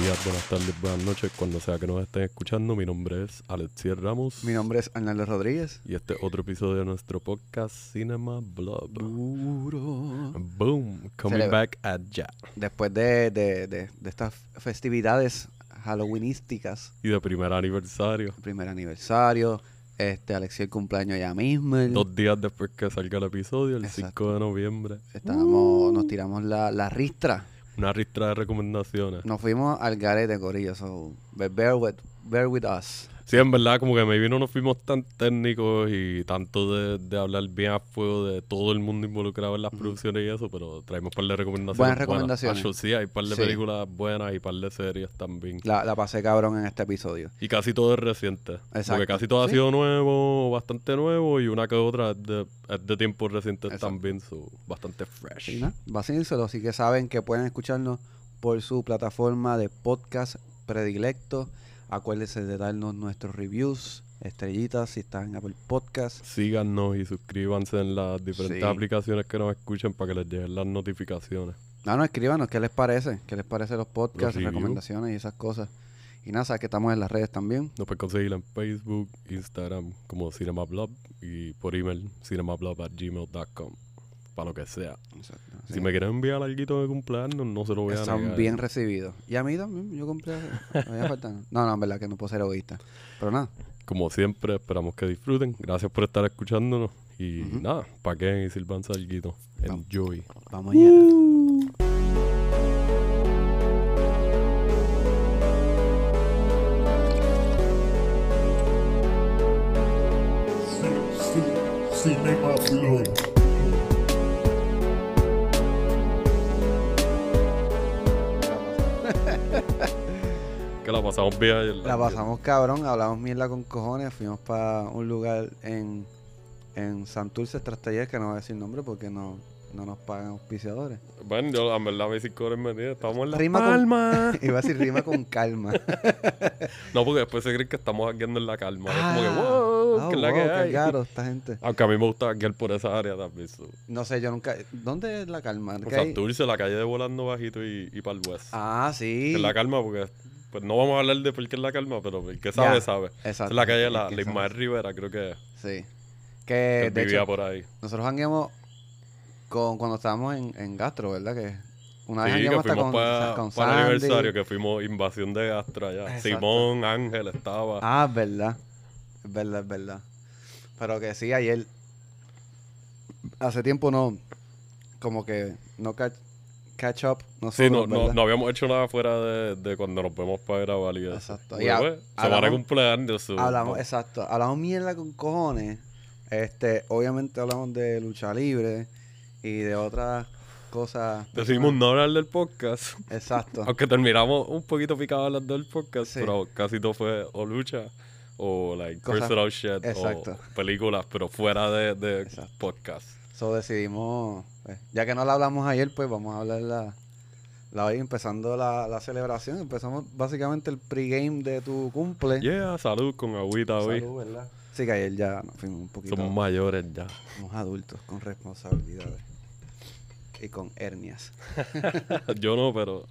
días, buenas tardes, buenas noches, cuando sea que nos estén escuchando. Mi nombre es Alexier Ramos Mi nombre es Arnaldo Rodríguez. y este es otro episodio de nuestro podcast Cinema Blob. Duro. Boom, coming Celebra- back at ya. Después de, de, de, de estas festividades halloweenísticas, Y de primer aniversario, el primer aniversario, este Alexiel cumpleaños ya mismo. el- dos días después que salga el episodio, el Exacto. 5 de noviembre. Estábamos, nos tiramos la, la ristra. Una ristra de recomendaciones. Nos fuimos al garete, Corillo. So, bear with, bear with us. Sí, en verdad, como que maybe no nos fuimos tan técnicos y tanto de, de hablar bien a fuego de todo el mundo involucrado en las producciones y eso, pero traemos un par de recomendaciones. Buenas recomendaciones. Sí, hay un par de Sí. películas buenas y un par de series también. La, la pasé cabrón en este episodio. Y casi todo es reciente. Exacto. Porque casi todo ha sido nuevo, bastante nuevo, y una que otra es de, es de tiempo reciente Exacto. también, so, bastante fresh. Sí, ¿no? Vacílenselo, así que saben que pueden escucharnos por su plataforma de podcast predilecto. Acuérdense de darnos nuestros reviews, estrellitas si están en Apple Podcast. Síganos y suscríbanse en las diferentes Sí. aplicaciones que nos escuchen para que les lleguen las notificaciones. No, no, escríbanos qué les parece, qué les parece los podcasts, reviews. recomendaciones y esas cosas. Y nada, sabes que estamos en las redes también. Nos pueden conseguir en Facebook, Instagram como CinemaBlob y por email cinemablob.gmail.com para lo que sea. Si me quieren enviar algo de cumpleaños, no se lo voy a Están negar. bien recibidos. Y a mí también, yo compré. no nada. No, no, en verdad que no puedo ser egoísta. Pero nada, Como siempre, esperamos que disfruten. Gracias por estar escuchándonos. Y Ujú. nada, pa' qué y sirvanse algo. Vamos. Enjoy. vamos allá. Cinema Blog. Que la pasamos bien ayer. La pasamos cabrón, hablamos mierda con cojones, fuimos para un lugar en, en Santurce, tras taller, que no voy a decir nombre porque no, no nos pagan auspiciadores. Bueno, yo en verdad me hice cores metidas. Estamos en la Rima con- palma. Iba a decir rima con calma. no, porque después se creen que estamos hackeando en la calma. es como que, Ah, wow, ah, que es la wow, que hay. caro esta gente. Aunque a mí me gusta hackear por esa área también. so. No sé, yo nunca... ¿Dónde es la calma? En ¿Qué hay? Santurce, la calle de Volando Bajito y, y para el West. Ah, sí. Es la calma porque... Pues no vamos a hablar de por qué es la calma, pero el que sabe, Ya, sabe. Exacto. Es la calle de la, ¿Qué la Ismael? Rivera, creo que, Sí. que Que, de vivía hecho, por ahí. nosotros jangueamos con, cuando estábamos en, en Gastro, ¿verdad? Que una vez Sí, que fuimos con, para, con para el aniversario, que fuimos invasión de Gastra allá. Exacto. Simón, Ángel estaba. Ah, es verdad. Es verdad, es verdad. Pero que sí, ayer. Hace tiempo no. Como que no catch, up. No sí, no, no, no habíamos hecho nada fuera de, de cuando nos vemos para grabar y eso. Exacto. Y pues, semana de hablamos- cumpleaños. Hablamos, exacto. Hablamos mierda con cojones. Este, obviamente hablamos de lucha libre y de otras cosas. Decidimos no hablar del podcast. Exacto. Aunque terminamos un poquito picados hablando del podcast, Sí. pero casi todo fue o lucha o like Cosas- personal shit exacto. o películas, pero fuera de, de podcast. So decidimos, pues, ya que no la hablamos ayer, pues vamos a hablar la, hoy empezando la, la celebración. Empezamos básicamente el pregame de tu cumple. Yeah, salud con agüita hoy. Salud, ¿verdad? Sí, que ayer ya nos fuimos un poquito. Somos mayores ya. somos adultos con responsabilidades. Y con hernias. Yo no, pero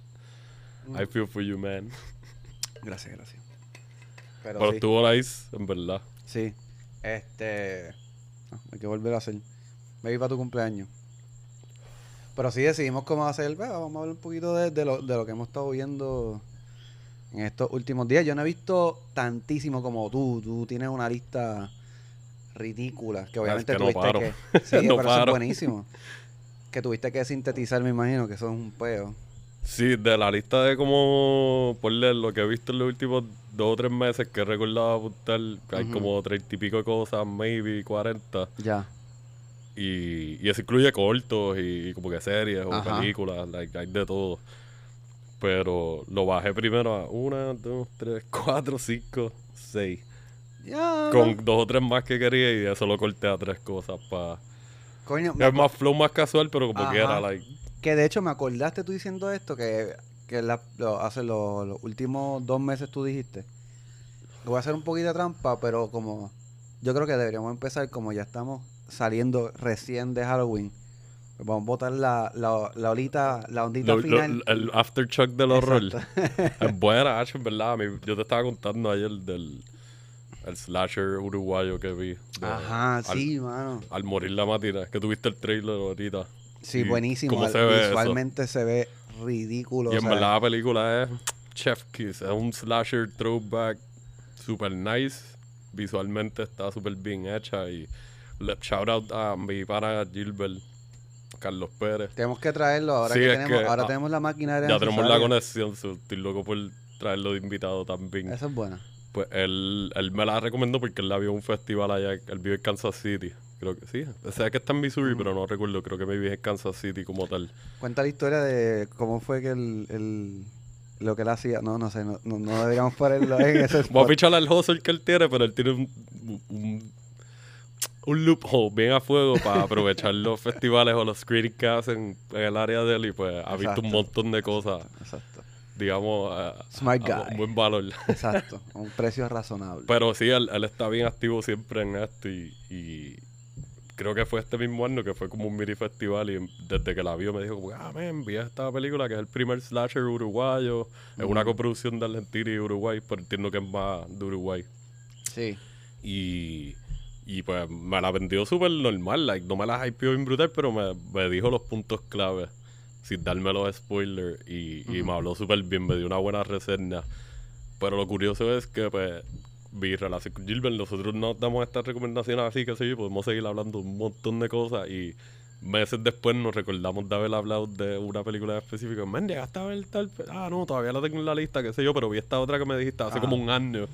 Mm. I feel for you, man. Gracias, gracias. Pero, Pero sí, estuvo nice, en verdad. sí. Este. ah, hay que volver a hacer. Maybe para tu cumpleaños. Pero sí decidimos cómo hacer. pues, vamos a hablar un poquito de, de lo, de lo que hemos estado viendo en estos últimos días. Yo no he visto tantísimo como tú. Tú tienes una lista ridícula. Que obviamente que no tuviste paro. que. Sí, No pero eso es buenísimo. Que tuviste que sintetizar, me imagino, que eso es un peo. Sí, de la lista de como, ponle lo que he visto en los últimos dos o tres meses que he recordado apuntar, que hay como treinta y pico de cosas, maybe cuarenta. Ya. Y, y eso incluye cortos y, como que series o Ajá. películas, like, hay de todo. Pero lo bajé primero a una, dos, tres, cuatro, cinco, seis. Ya. Con dos o tres más que quería y de eso lo corté a tres cosas para... Coño, Es más flow más casual, pero como Ajá. que era, like... Que de hecho me acordaste tú diciendo esto, que, que la- lo- hace lo- los últimos dos meses tú dijiste. Voy a hacer un poquito de trampa, pero como yo creo que deberíamos empezar como ya estamos saliendo recién de Halloween. Vamos a botar la, la, la olita, la ondita final. el aftershock del horror. es buena, Ash, en verdad. yo te estaba contando ayer del el slasher uruguayo que vi. Ajá, sí, mano. Al morir la matina, que tuviste el trailer ahorita. Sí, buenísimo. se ve Visualmente se ve ridículo. Y en verdad la película es Chef Kiss. Es un slasher throwback super nice. Visualmente está súper bien hecha. Y shout out a mi pana Gilbert. Carlos Pérez. Tenemos que traerlo ahora que, tenemos, ahora ah, tenemos la máquina de Ya tenemos la conexión, estoy loco por traerlo de invitado también. Eso es buena. Pues él, él me la recomendó porque él la vio en un festival allá, él vive en Kansas City. Creo que sí. Sé que está en Missouri, pero no recuerdo. Creo que me vi en Kansas City como tal. Cuenta la historia de cómo fue que el, el lo que él hacía. No, no sé, no, no, deberíamos ponerlo en ese. Voy a pichar al hustle que él tiene, pero él tiene un, un, un loophole bien a fuego para aprovechar los festivales o los screenings que hacen en el área de él y pues ha visto un montón de cosas. Exacto. Digamos, a, un buen valor. Exacto, a un precio razonable. Pero sí, él, está bien activo siempre en esto y creo que fue este mismo año que fue como un mini festival y desde que la vio me dijo como, ah, me envía esta película que es el primer slasher uruguayo, es una coproducción de Argentina y Uruguay, pero entiendo que es más de Uruguay. Sí. Y, y pues me la vendió súper normal, like, no me la hypeó bien brutal, pero me, me dijo los puntos clave sin darme los spoilers y, y me habló súper bien, me dio una buena reseña. Pero lo curioso es que pues vi relación con Gilbert, nosotros nos damos estas recomendaciones así, que sé podemos seguir hablando un montón de cosas y meses después nos recordamos de haber hablado de una película específica. Man, llegaste a ver tal. Ah, no, todavía la tengo en la lista, qué sé yo, pero vi esta otra que me dijiste hace como un año.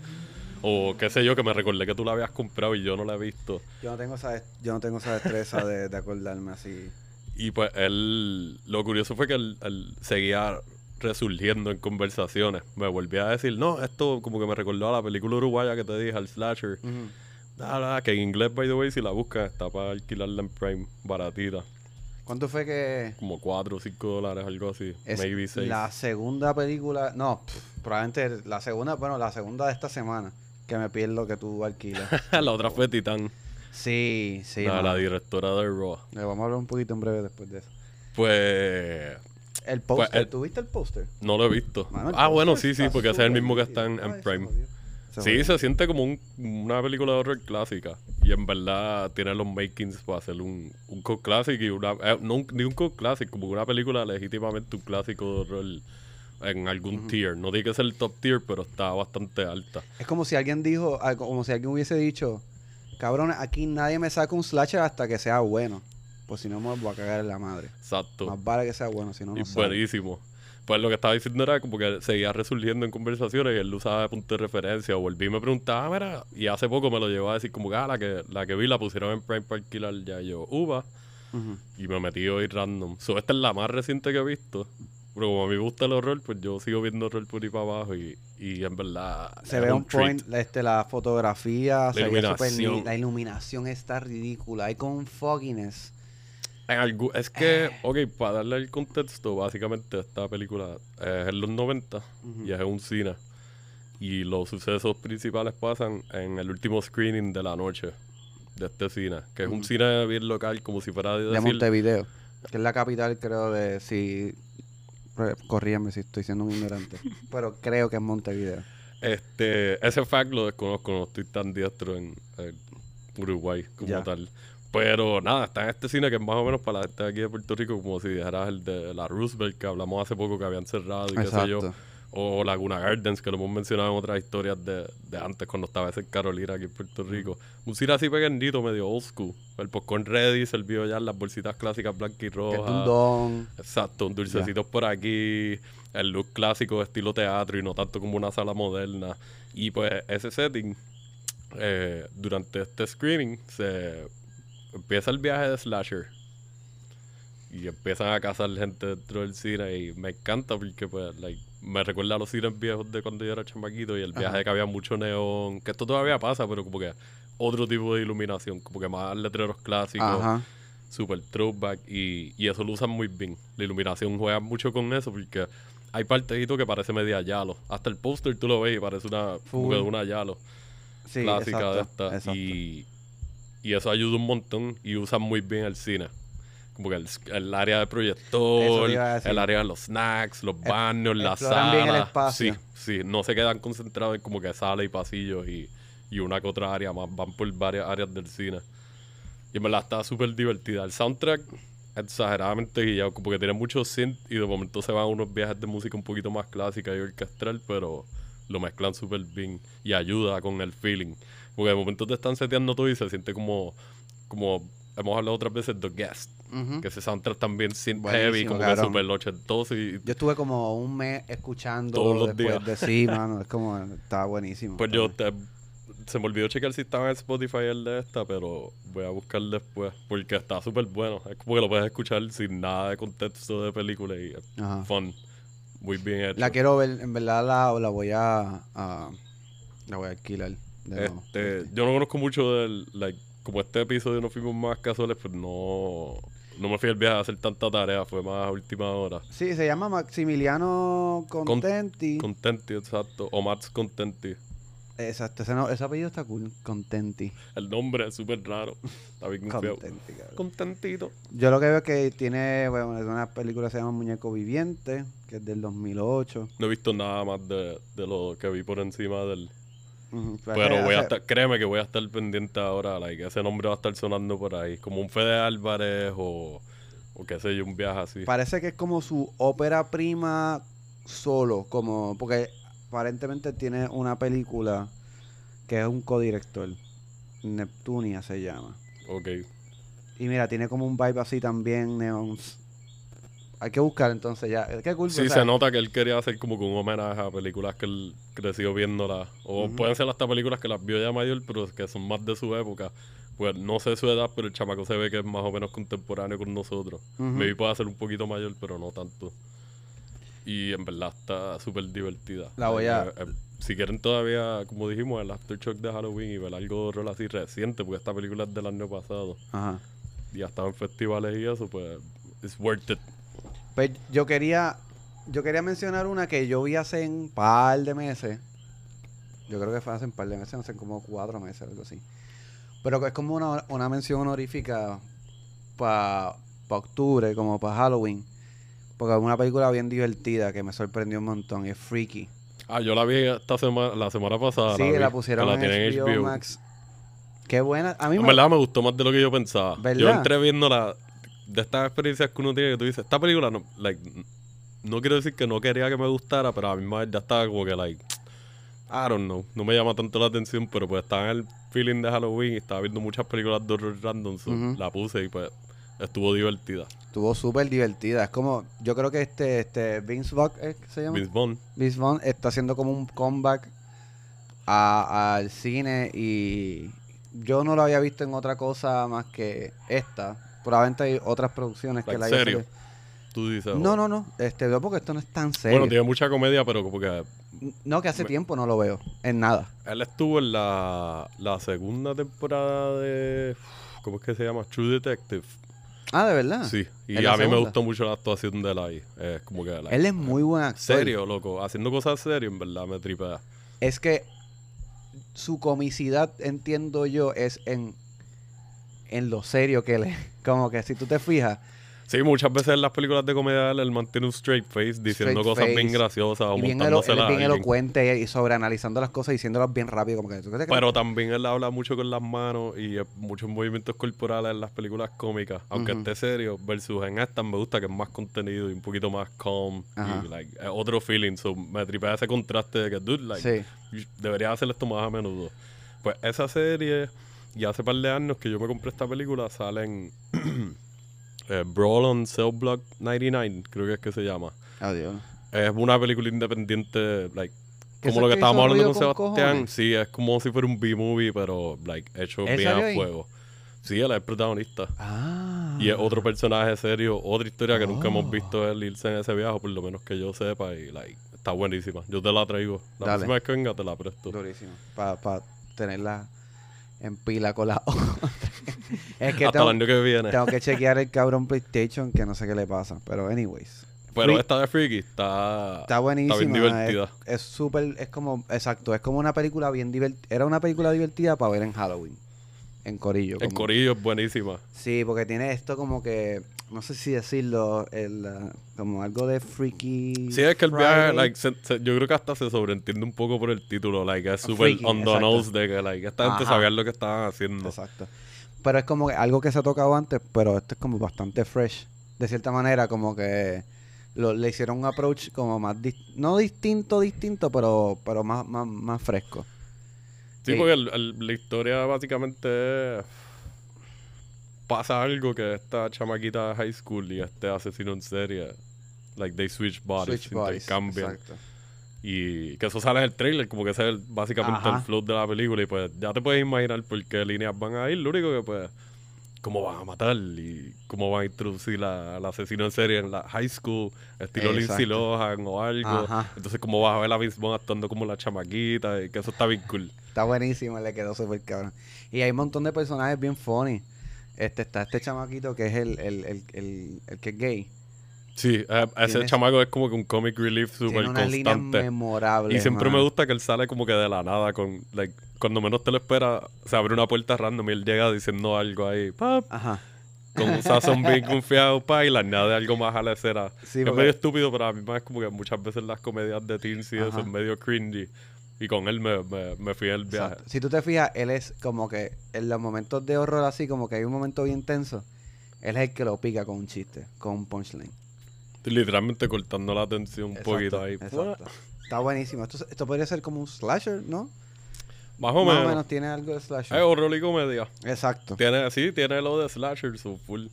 O qué sé yo, que me recordé que tú la habías comprado y yo no la he visto. Yo no tengo esa, yo no tengo esa destreza de, de acordarme así. Y pues él, lo curioso fue que él, él seguía resurgiendo en conversaciones. Me volví a decir, no, esto como que me recordó a la película uruguaya que te dije, al slasher. que en inglés, by the way, si la buscas, está para alquilarla en Prime, baratita. ¿Cuánto fue que...? Como 4 o 5 dólares, algo así. maybe 6. La segunda película... No, probablemente la segunda... Bueno, la segunda de esta semana. Que me pierdo que tú alquilas. la otra fue Titán. Sí, sí. La, la directora de Raw. Le vamos a hablar un poquito en breve después de eso. Pues el pues, póster, ¿tuviste el póster? No lo he visto. ah, bueno, sí, sí, porque ese es el mismo que está en, Prime. sí, se siente como una película de horror clásica. Y en verdad tiene los makings para hacer un, un classic y una. Eh, no ni un classic, como una película legítimamente un clásico de horror en algún tier. No tiene que ser el top tier, pero está bastante alta. Es como si alguien dijo, como si alguien hubiese dicho, cabrón, aquí nadie me saca un slasher hasta que sea bueno. Pues si no me voy a cagar en la madre. Exacto. Más vale que sea bueno, si no, no y buenísimo. Pues lo que estaba diciendo era como que seguía resurgiendo en conversaciones y él lo usaba de punto de referencia. Volví y me preguntaba, ah, mira, y hace poco me lo llevó a decir como que, ah, la que, la que vi la pusieron en Prime para alquilar ya yo, uva. Y me metí hoy random. So, esta es la más reciente que he visto. Pero como a mí me gusta el horror, pues yo sigo viendo horror por ahí para abajo y, y en verdad... Se ve un, point, este, la fotografía, la, iluminación. la iluminación está ridícula. Hay con fogginess es que, ok, para darle el contexto, básicamente esta película es en los 90 y es un cine. Y los sucesos principales pasan en el último screening de la noche de este cine, que es un cine bien local, como si fuera de, de Montevideo, que es la capital, creo, de si. Corríame si estoy siendo un ignorante, pero creo que es Montevideo. Este, ese fact lo desconozco, no estoy tan diestro en, Uruguay como tal. Pero nada, está en este cine que es más o menos para la gente de aquí de Puerto Rico, como si dijeras el de la Roosevelt, que hablamos hace poco que habían cerrado y qué sé yo. O Laguna Gardens, que lo hemos mencionado en otras historias de, de antes, cuando estaba ese Carolina aquí en Puerto Rico. Un cine así pequeñito, medio old school. El popcorn ready, servido ya en las bolsitas clásicas blancas y rojas. Un don. Exacto, un dulcecito por aquí. El look clásico de estilo teatro y no tanto como una sala moderna. Y pues ese setting, eh, durante este screening, se empieza el viaje de Slasher. Y empiezan a cazar gente dentro del cine y me encanta porque pues like, me recuerda a los cines viejos de cuando yo era chamaquito y el viaje de que había mucho neón, que esto todavía pasa, pero como que otro tipo de iluminación, como que más letreros clásicos, super throwback y, y eso lo usan muy bien. La iluminación juega mucho con eso porque hay partecitos que parece media Yalo. Hasta el póster tú lo ves y parece una, una Yalo clásica de esta. Y, y eso ayuda un montón y usan muy bien el cine. Como que el, el área de Eso proyector, el área de los snacks, los Ex- baños, la el sala. espacio. Sí, sí, no se quedan concentrados en como que sala y pasillos y, y una que otra área más, van por varias áreas del cine. Y en verdad está súper divertida. El soundtrack exageradamente guiado, porque tiene mucho synth y de momento se van unos viajes de música un poquito más clásica y orquestral, pero lo mezclan súper bien y ayuda con el feeling. Porque de momento te están seteando todo y se siente como, como hemos hablado otras veces, The Guest. Ujú. Que ese soundtrack también Buenísimo, heavy, como que cabrón. súper ochentoso y Yo estuve como un mes escuchando Todos los después días. de sí, mano. Es como, estaba buenísimo. Pues yo Estaba- te- se me olvidó checar si estaba en Spotify el de esta, pero voy a buscar después porque está súper bueno. Es como que lo puedes escuchar sin nada de contexto de película y es Ajá. fun. Muy bien hecho. La quiero ver, en verdad la, la voy a, a- la voy a alquilar. de nuevo. Este, yo no conozco mucho del, like, como este episodio no fuimos más casuales, pues no, no me fui al viaje a hacer tanta tarea, fue más a última hora. Sí, se llama Maximiliano Contenti. Contenti, exacto. O Max Contenti. Exacto, ese, no- ese apellido está cool. Contenti. El nombre es súper raro. Está bien. Contenti, cabrón. Contentito. Yo lo que veo es que tiene, bueno, es una película que se llama Muñeco Viviente, que es del 2008. No he visto nada más de, de lo que vi por encima del... Pero voy a estar, créeme que voy a estar pendiente ahora, like, ese nombre va a estar sonando por ahí, como un Fede Álvarez o, o qué sé yo, un viaje así. Parece que es como su ópera prima solo, como porque aparentemente tiene una película que es un codirector, Neptunia se llama. Ok. Y mira, tiene como un vibe así también, neons. Hay que buscar entonces ya. Qué cool. Sí, o sea, se nota que él quería hacer como que un homenaje a películas que él creció viéndolas. O pueden ser hasta películas que las vio ya mayor, pero que son más de su época. Pues no sé su edad, pero el chamaco se ve que es más o menos contemporáneo con nosotros. Ujú. Maybe puede ser un poquito mayor, pero no tanto. Y en verdad está súper divertida. La voy a- Eh, eh, si quieren todavía, como dijimos, el Aftershock de Halloween y ver algo de así reciente, porque esta película es del año pasado Ajá. y ya estaba en festivales y eso, pues it's worth it. Pues yo quería, yo quería mencionar una que yo vi hace un par de meses. Yo creo que fue hace un par de meses, hace como cuatro meses, algo así. Pero que es como una, una mención honorífica para octubre, como para Halloween. Porque es una película bien divertida que me sorprendió un montón. y Es Freaky. Ah, yo la vi esta semana, la semana pasada. sí, vi, la pusieron la en tienen HBO, Max. Qué buena. A mí En me, verdad me gustó más de lo que yo pensaba. Yo entré viendo la de estas experiencias que uno tiene que tú dices, esta película no, like, no quiero decir que no quería que me gustara, pero a mí ya estaba como que like I don't know, no me llama tanto la atención, pero pues estaba en el feeling de Halloween y estaba viendo muchas películas de horror random, so la puse y pues estuvo divertida. estuvo súper divertida. Es como, yo creo que este, este Vince Vaughn, ¿eh? ¿qué se llama? Vince Vaughn, Vince Vaughn está haciendo como un comeback al cine y yo no lo había visto en otra cosa más que esta. Probablemente hay otras producciones que la haya serio. Tú dices. No, oh. no, no. Este, no, porque esto no es tan serio. Bueno, tiene mucha comedia, pero como que No, que hace Me- tiempo no lo veo. En nada. Él estuvo en la, la segunda temporada de. ¿Cómo es que se llama? True Detective. Ah, de verdad. Sí, y ¿En la a mí me gustó mucho la actuación de él ahí. Es como que. like, Él es muy buen actor. Serio, loco. Haciendo cosas serias, en verdad, me tripea. Es que su comicidad, entiendo yo, es en, en lo serio que él es. Como que si tú te fijas, Sí, muchas veces en las películas de comedia él, mantiene un straight face diciendo Straight cosas bien graciosas o y bien, elo- él es bien elocuente y sobreanalizando las cosas y diciéndolas bien rápido. Como que, ¿tú que- Pero también él habla mucho con las manos y muchos movimientos corporales en las películas cómicas. Aunque Ujú. esté serio, versus en esta me gusta que es más contenido y un poquito más calm. Ajá. Y like, otro feeling. So, me tripea ese contraste de que, dude, like, Sí. debería hacer esto más a menudo. Pues esa serie, y hace par de años que yo me compré esta película, salen eh, Brawl on Cell Block 99, creo que es que se llama. Adiós. Es una película independiente, like, ¿Que como lo que que estábamos hablando con Sebastián. cojones? Sí, es como si fuera un B-movie, pero like, hecho ¿Él bien a fuego. Sí, él es el protagonista. Ah. Y es otro personaje serio, otra historia que nunca Oh. hemos visto él irse en ese viaje, por lo menos que yo sepa, y like, está buenísima. Yo te la traigo. La Dale. próxima vez que venga te la presto. Durísimo. Para tenerla en pila con la otra. es que Hasta tengo, el año que viene. tengo que chequear el cabrón PlayStation que no sé qué le pasa. Pero, anyways. Pero Free- esta de Freaky está, Está buenísima. bien divertida. Es- Es súper, es, como, exacto, es como una película bien divertida. Era una película divertida para ver en Halloween. En Corillo. Como- corillo es buenísima. Sí, porque tiene esto como que no sé si decirlo, el, uh, como algo de freaky. Sí, es que el viaje, like, se- se- yo creo que hasta se sobreentiende un poco por el título, like, es súper on the nose de que, like, esta gente Ajá. sabía lo que estaban haciendo. Exacto. Pero es como que algo que se ha tocado antes, pero esto es como bastante fresh. De cierta manera, como que lo- le hicieron un approach como más, dis- no distinto, distinto, pero, pero más, más, más fresco. Sí, Sí. porque el- el- la historia básicamente es- pasa algo que esta chamaquita de high school y este asesino en serie, like, they switch bodies, Switch bodies, intercambian. exacto. Y que eso sale en el trailer, como que ese es el- básicamente Ajá. el flow de la película. Y pues ya te puedes imaginar por qué líneas van a ir. Lo único que pues, cómo van a matar y cómo van a introducir al asesino en serie en la high school, estilo Lindsay. Lohan o algo. Ajá. Entonces, cómo vas a ver a Vince Vaughn actuando como la chamaquita y que eso está bien cool. Está buenísimo, le quedó súper cabrón. Y hay un montón de personajes bien funny. Este, está este chamaquito que es el, el, el, el, el que es gay. Sí, ese chamaco es como que un comic relief súper constante. memorables. Y siempre me gusta que él sale como que de la nada con, like, cuando menos te lo espera, se abre una puerta random y él llega diciendo algo ahí, pap, Ajá. con un sazón bien confiado, pa, y le añade algo más a la escena. Sí, es porque- medio estúpido, pero a mí más es como que muchas veces las comedias de teens y eso es medio cringy. Y con él me, me, me fui al viaje. Exacto. Si tú te fijas, él es como que en los momentos de horror así, como que hay un momento bien tenso, él es el que lo pica con un chiste, con un punchline. Literalmente cortando la atención un poquito ahí. exacto. Está buenísimo. Esto, esto podría ser como un slasher, ¿no? Más o Más menos. o menos tiene algo de slasher. Es horror y comedia. Exacto. Tiene, sí, tiene lo de slasher, su full.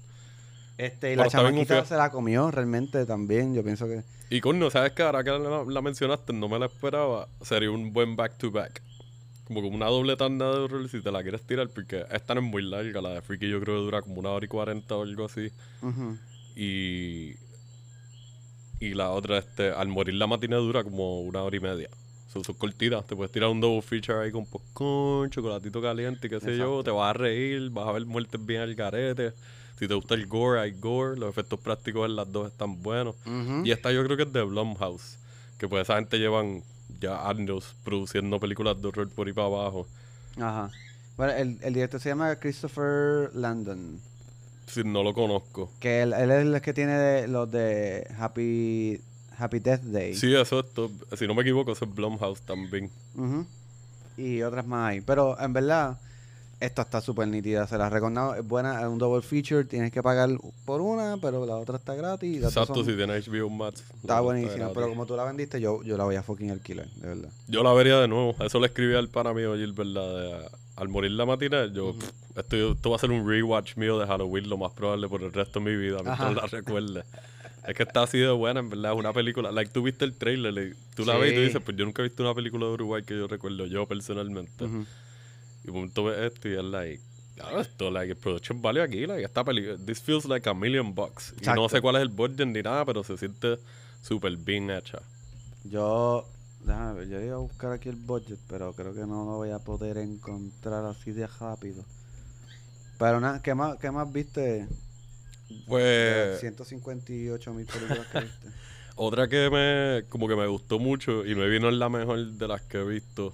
Este, y la chamaquita se la comió realmente también. Yo pienso que. Y coño, ¿sabes qué? Ahora que la, la mencionaste, no me la esperaba. Sería un buen back-to-back. Como como una doble tanda de horror si te la quieres tirar, porque esta no es muy larga. La de Freaky yo creo que dura como una hora y cuarenta o algo así. Y. Y la otra, este, al morir la matina dura como una hora y media. Son, son cortitas. Te puedes tirar un double feature ahí con popcorn, chocolatito caliente, qué sé yo. Te vas a reír, vas a ver muertes bien al garete. Si te gusta el gore, hay gore. Los efectos prácticos en las dos están buenos. Y esta yo creo que es de Blumhouse. Que pues esa gente llevan ya años produciendo películas de horror por ahí para abajo. Ajá. Bueno, el, el director se llama Christopher Landon. Si no lo conozco. Que él, él es el que tiene de- los de Happy Happy Death Day. Sí, eso esto. Si no me equivoco, eso es Blumhouse también. Ujú. Y otras más hay. Pero en verdad, esta está súper nítida. Se la recordado. Es buena, es un double feature. Tienes que pagar por una, pero la otra está gratis. Exacto, son- si tiene HBO Max. Está buenísima. Pero como tú la vendiste, yo, yo la voy a fucking alquilar, de verdad. Yo la vería de nuevo. Eso le escribí al pana mío Gilbert, de, al morir la matina. Yo, pff, esto, esto va a ser un rewatch mío de Halloween, lo más probable por el resto de mi vida, mientras la recuerde. Es que está así de buena, en verdad. Es una película. Like, tú viste el trailer, like, tú la ves y tú dices, pues yo nunca he visto una película de Uruguay que yo recuerdo, yo personalmente. Y de momento ves esto y es like, ah, esto, like, el production value aquí, like, esta película, this feels like a million bucks. Y no sé cuál es el budget ni nada, pero se siente súper bien hecha. Yo, déjame ver, yo iba a buscar aquí el budget, pero creo que no lo voy a poder encontrar así de rápido. Pero nada, ¿qué más, qué más viste? Pues, 158 mil películas que viste. otra que me, como que me gustó mucho y me vino en la mejor de las que he visto,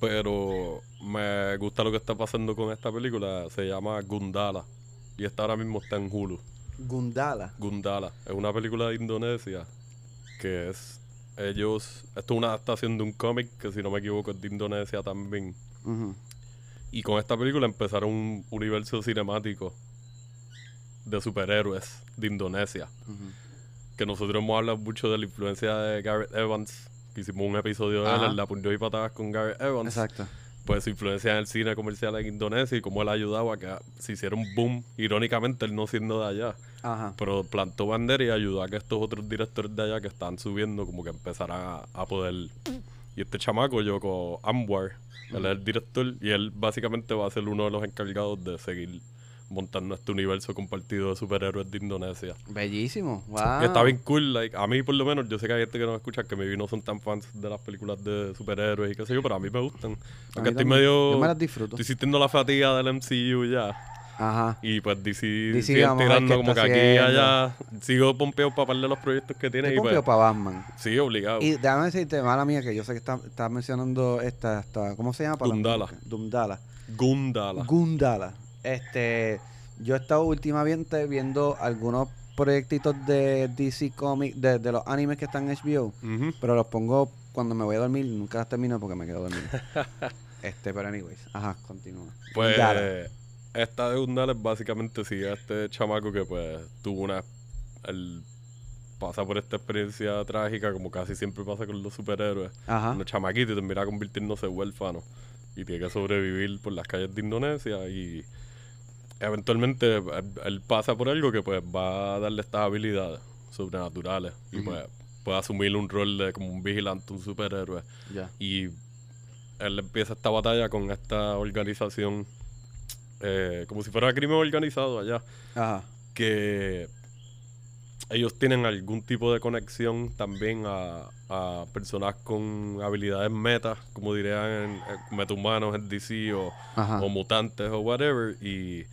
pero me gusta lo que está pasando con esta película, se llama Gundala. Y esta ahora mismo está en Hulu. Gundala. Gundala. Es una película de Indonesia que es ellos esto es una adaptación de un cómic que si no me equivoco es de Indonesia también y con esta película empezaron un universo cinemático de superhéroes de Indonesia que nosotros hemos hablado mucho de la influencia de Garrett Evans que hicimos un episodio de él la puño y patadas con Garrett Evans Exacto. pues su influencia en el cine comercial en Indonesia y cómo él ha ayudado a que se hiciera un boom irónicamente él no siendo de allá Ajá. pero plantó bandera y ayudó a que estos otros directores de allá que están subiendo como que empezaran a, a poder y este chamaco Yoko Anwar él es el director y él básicamente va a ser uno de los encargados de seguir montando este universo compartido de superhéroes de Indonesia Bellísimo. Wow. y está bien cool like, a mí por lo menos yo sé que hay gente que no me escucha que maybe no son tan fans de las películas de superhéroes y qué sé yo pero a mí me gustan aunque estoy medio Yo me las disfruto. estoy sintiendo la fatiga del MCU ya Ajá. y pues DC, DC, sigue tirando como que aquí y allá. Sigo pompeado para par de los proyectos que tiene. Y pues, pompeado para Batman. sí, obligado. Y déjame decirte, mala mía, que yo sé que estás está mencionando esta, esta, ¿cómo se llama? Para- Dundala. Dundala. Gundala. Gundala. Este, Yo he estado últimamente viendo algunos proyectitos de DC Comics, de, de los animes que están en HBO, pero los pongo cuando me voy a dormir. Nunca los termino porque me quedo dormido. este, pero anyways. Ajá, continúa. Pues esta de Gundala es básicamente sigue a este chamaco que pues tuvo una... Él pasa por esta experiencia trágica como casi siempre pasa con los superhéroes. Ajá. Un chamaquito y termina convirtiéndose en huérfano. Y tiene que sobrevivir por las calles de Indonesia y eventualmente él, él pasa por algo que pues va a darle estas habilidades sobrenaturales y pues puede asumir un rol de como un vigilante, un superhéroe. Y él empieza esta batalla con esta organización, eh, como si fuera crimen organizado allá, Ajá. que ellos tienen algún tipo de conexión también a, a personas con habilidades metas, como dirían en, en metahumanos en DC o, o mutantes o whatever, y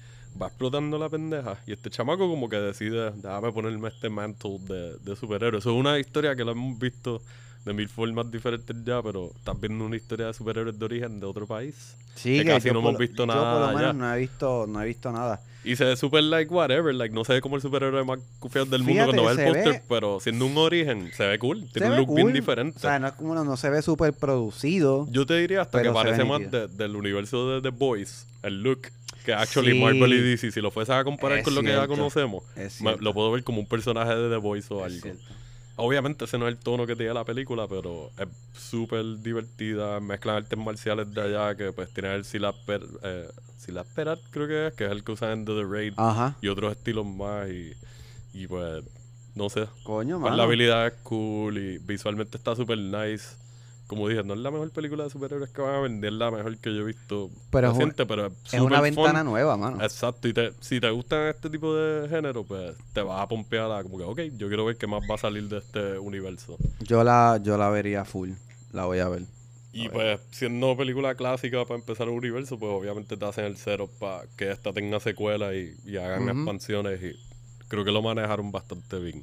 va explotando la pendeja. Y este chamaco como que decide, déjame ponerme este mantle de, de superhéroe. Eso es una historia que lo hemos visto de mil formas diferentes ya, pero estás viendo una historia de superhéroes de origen de otro país. Sí, que que casi yo no hemos visto yo nada por lo menos no he visto, no he visto nada. Y se ve super like whatever, like no se ve como el superhéroe más confiado del mundo Fíjate, cuando ves el póster, ve- pero siendo un origen, se ve cool, Se tiene un look bien cool. diferente. O sea, no es como no se ve súper producido. Yo te diría hasta que parece más de- del universo de The Boys, el look, que actually Sí. Marvel y DC, si lo fuese a comparar Es con lo que ya conocemos, me- lo puedo ver como un personaje de The Boys o algo. Obviamente ese no es el tono que tiene la película, pero es súper divertida. Mezclan artes marciales de allá que pues tiene el Silas Per, eh, Silas Perat, creo que es, que es el que usan en The Raid Ajá. y otros estilos más y, y pues no sé. Coño, Pues mano. la habilidad es cool y visualmente está súper nice. Como dije, no es la mejor película de superhéroes que van a vender, la mejor que yo he visto Pero es un- reciente, pero es, Es una fun. ventana nueva, mano. Exacto, y te- si te gustan este tipo de género, pues te vas a pompear a como que, ok, yo quiero ver qué más va a salir de este universo. Yo la, yo la vería full. La voy a ver. Y pues, siendo película clásica para empezar el universo, pues obviamente te hacen el cero para que esta tenga secuela y, y hagan expansiones y creo que lo manejaron bastante bien.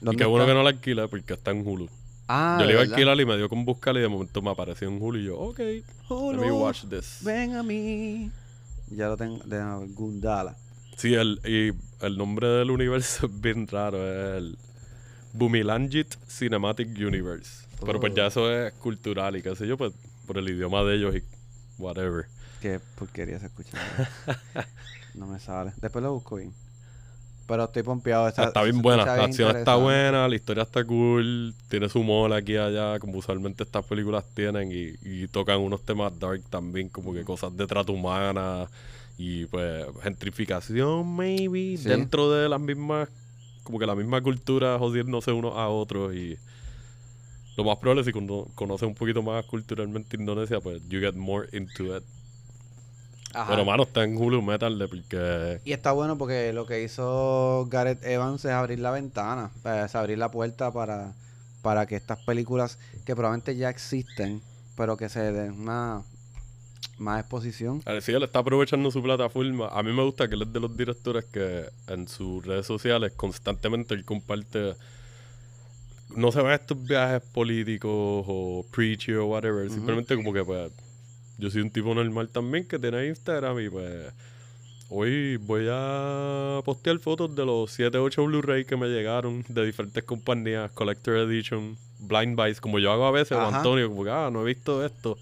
Y ¿Dónde qué bueno que no la alquilé porque está en Hulu. Ah, yo ¿de le iba a alquilar y me dio con buscarla y de momento me apareció en Hulu y yo, ok, let me watch this. Ven a mí. Ya lo tengo. De Gundala. Sí, el, y el nombre del universo es bien raro, es el Bumilangit Cinematic Universe. Pero pues Oh. ya eso es cultural y qué sé yo, pues por el idioma de ellos y whatever. Qué porquería se escucha. no me sale. Después lo busco bien. Pero estoy pompeado. Está, Está bien buena, la acción está buena, la historia está cool, tiene su humor aquí y allá, como usualmente estas películas tienen, y, y tocan unos temas dark también, como que cosas de trato humana y pues gentrificación, maybe, Sí. dentro de las mismas, como que la misma cultura jodiéndose unos a otros y lo más probable es si cono- conoces un poquito más culturalmente Indonesia, pues you get more into it. Ajá. Pero mano, está en Hulu Metal de porque Y está bueno porque lo que hizo Gareth Evans es abrir la ventana, eh, es abrir la puerta para, para que estas películas que probablemente ya existen, pero que se den una más exposición. A ver, sí, él está aprovechando su plataforma. A mí me gusta que él es de los directores que en sus redes sociales constantemente él comparte. No se van estos viajes políticos o preachy o whatever. Simplemente como que, pues, yo soy un tipo normal también que tiene Instagram y, pues, hoy voy a postear fotos de los 7, 8 Blu-ray que me llegaron de diferentes compañías, Collector Edition, Blind Buys, como yo hago a veces, o. Antonio, como que, ah, no he visto esto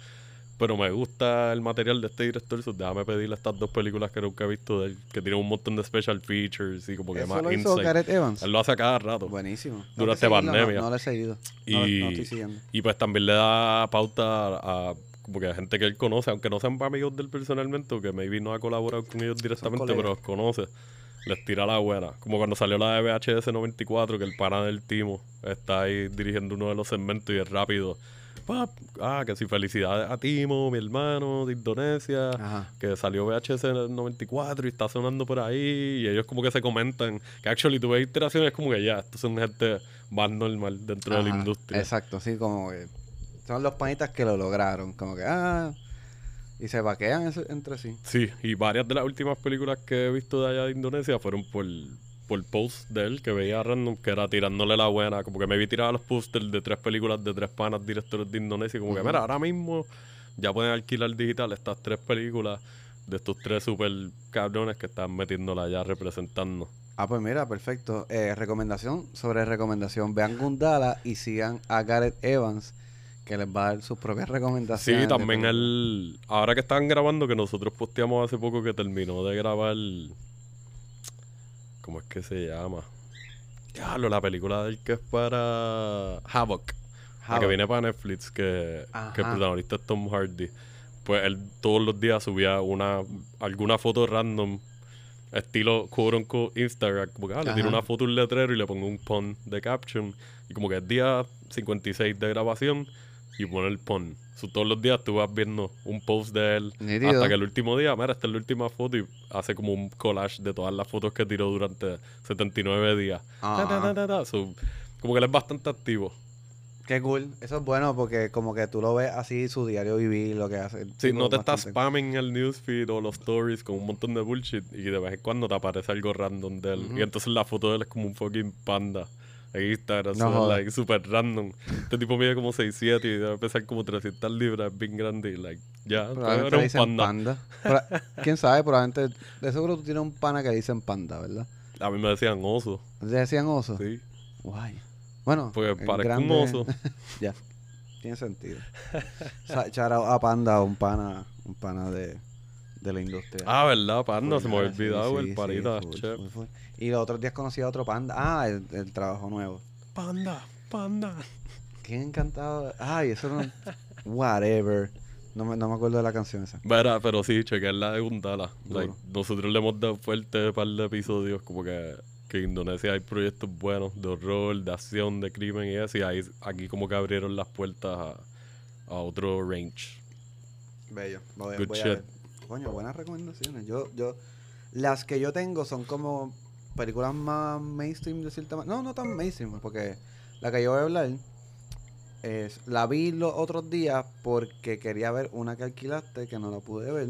pero me gusta el material de este director, so déjame pedirle estas dos películas que nunca he visto de él, que tienen un montón de special features y como que Eso más lo hizo. Gareth Evans. Él lo hace cada rato. Buenísimo. Durante seguirlo, pandemia. No, no lo he seguido. No, Y- no estoy siguiendo. Y pues también le da pauta a, a como que a gente que él conoce, aunque no sean amigos de él personalmente, que maybe no ha colaborado con ellos directamente, pero los conoce. Les tira la buena. Como cuando salió la de VHS 94, que el pana del Timo está ahí dirigiendo uno de los segmentos y es rápido. Pap, Ah, que si felicidades a Timo, mi hermano de Indonesia Ajá. que salió VHS en el 94 y está sonando por ahí y ellos como que se comentan que actually tú ves interacciones como que ya, estos son gente más normal dentro de la industria. Exacto, sí, como que son los panitas que lo lograron. Como que, ah, y se vaquean ese- entre sí. Sí, y varias de las últimas películas que he visto de allá de Indonesia fueron por, por posts de él que veía random que era tirándole la buena, como que me vi tirar los posters de tres películas de tres panas directores de Indonesia, como que mira, ahora mismo ya pueden alquilar digital estas tres películas de estos tres super cabrones que están metiéndola ya representando. Ah, pues mira, perfecto. Eh, recomendación sobre recomendación. Vean Gundala y sigan a Gareth Evans, que les va a dar sus propias recomendaciones. Sí, también el... Ahora que están grabando, que nosotros posteamos hace poco que terminó de grabar... ¿Cómo es que se llama? Claro, la película del que es para Havoc. La que Havoc. viene para Netflix, que, que el protagonista es Tom Hardy. Pues él todos los días subía una alguna foto random, estilo quote Instagram. Como que ah, le tiro una foto un letrero y le pongo un pun de caption. Y como que es día 56 de grabación y pone el pun. So, todos los días tú vas viendo un post de él Nítido. hasta que el último día, mira, esta es la última foto y hace como un collage de todas las fotos que tiró durante 79 días. Ta, ta, ta, ta, ta. So, como que él es bastante activo. Qué cool. Eso es bueno porque como que tú lo ves así, su diario vivir, lo que hace. Sí, no te estás spamming el newsfeed o los stories con un montón de bullshit y de vez en cuando te aparece algo random de él. Y entonces la foto de él es como un fucking panda. En Instagram, No so, jodas. like, super random. Este tipo mide como 6'7 y debe pesar como 300 libras, es bien grande y like, ya, le un panda. panda. Pero, ¿Quién sabe? Probablemente, de seguro tú tienes un pana que dicen panda, ¿verdad? A mí me decían oso, ¿Te decían oso? sí. Guay. Bueno, Porque en parezco un grande- oso. ya. Tiene sentido. Sa- Shout out a Panda, un pana, un pana de, de la industria. Ah, ¿verdad? Panda, se me había Sí, olvidado sí, el sí, parita, full, chef. full, full. Y los otros días conocí a otro panda. Ah, el, el trabajo nuevo. Panda, panda. Qué encantado. Ay, eso no. Whatever. No me, no me acuerdo de la canción esa. Verá, pero sí, chequear la de Gundala. Duro. Like, nosotros le hemos dado fuerte un par de episodios, como que, que en Indonesia hay proyectos buenos de horror, de acción, de crimen y eso, y ahí, aquí como que abrieron las puertas a, a otro range. Bello. Voy, Good voy a shit. ver. Coño, buenas recomendaciones. Yo, yo, las que yo tengo son como películas más mainstream de cierta manera. No, no tan mainstream, porque la que yo voy a hablar es, la vi los otros días porque quería ver una que alquilaste que no la pude ver.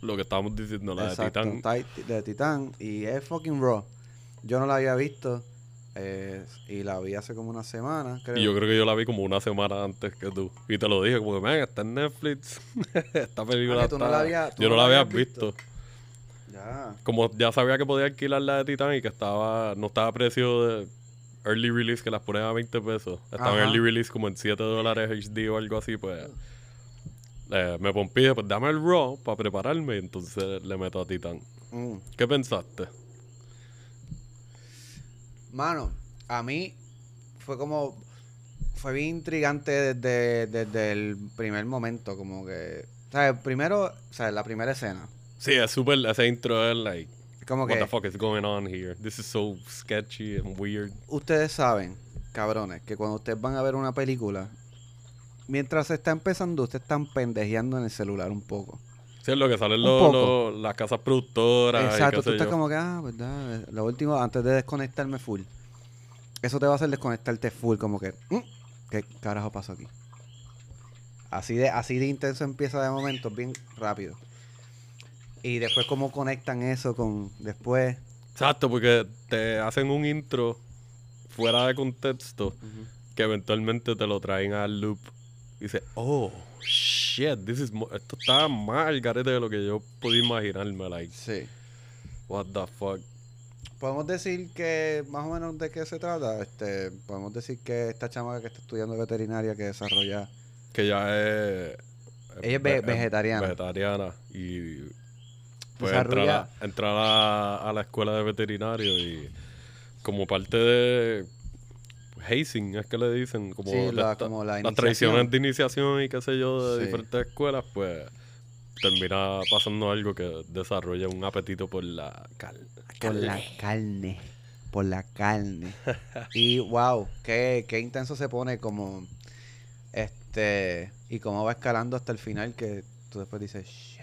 Lo que estábamos diciendo, la Exacto, de Titán. Tit- de Titán. Y es fucking raw. Yo no la había visto. Eh, y la vi hace como una semana, creo. Y yo creo que yo la vi como una semana antes que tú. Y te lo dije, como que, man, está en Netflix. Esta película Ah, no está- la tú Yo no no la había visto. visto. Ya. Como ya sabía que podía alquilar la de Titán y que estaba no estaba a precio de early release, que las ponen a 20 pesos. Estaba en early release como en 7 dólares HD o algo así, pues eh, me pompí, pues dame el Raw para prepararme y entonces le meto a Titán. Mm. ¿Qué pensaste? Mano, a mí fue como. Fue bien intrigante desde, desde el primer momento, como que. Sea, primero, sea, la primera escena. Sí, es súper, ese intro es like, Como what que the fuck is going on here? This is so sketchy and weird. ustedes saben, cabrones, que cuando ustedes van a ver una película, mientras se está empezando, ustedes están pendejeando en el celular un poco. Sí, es lo que salen los, las casas productoras y Exacto, qué tú sé estás yo. como que, ah, verdad, lo último, antes de desconectarme full. Eso te va a hacer desconectarte full, como que, "Mm, ¿qué carajo pasó aquí? Así de, así de intenso empieza de momento, bien rápido. Y después cómo conectan eso con después. Exacto, porque te hacen un intro fuera de contexto que eventualmente te lo traen al loop y dices, oh, shit, this is esto está más al garete de lo que yo podía imaginarme, like, Sí. what the fuck. Podemos decir que más o menos de qué se trata. Este, podemos decir que esta chamaca que está estudiando veterinaria que desarrolla Que ya es... Ella es ve- vegetariana. Vegetariana y pues entrar, a, entrar a, a la escuela de veterinario y como parte de hazing, es que le dicen, como, Sí, la- esta- como la las tradiciones de iniciación y qué sé yo de Sí. diferentes escuelas, pues termina pasando algo que desarrolla un apetito por la carne. por la carne. Por la carne. y wow, qué, qué intenso se pone como este y cómo va escalando hasta el final que tú después dices shit.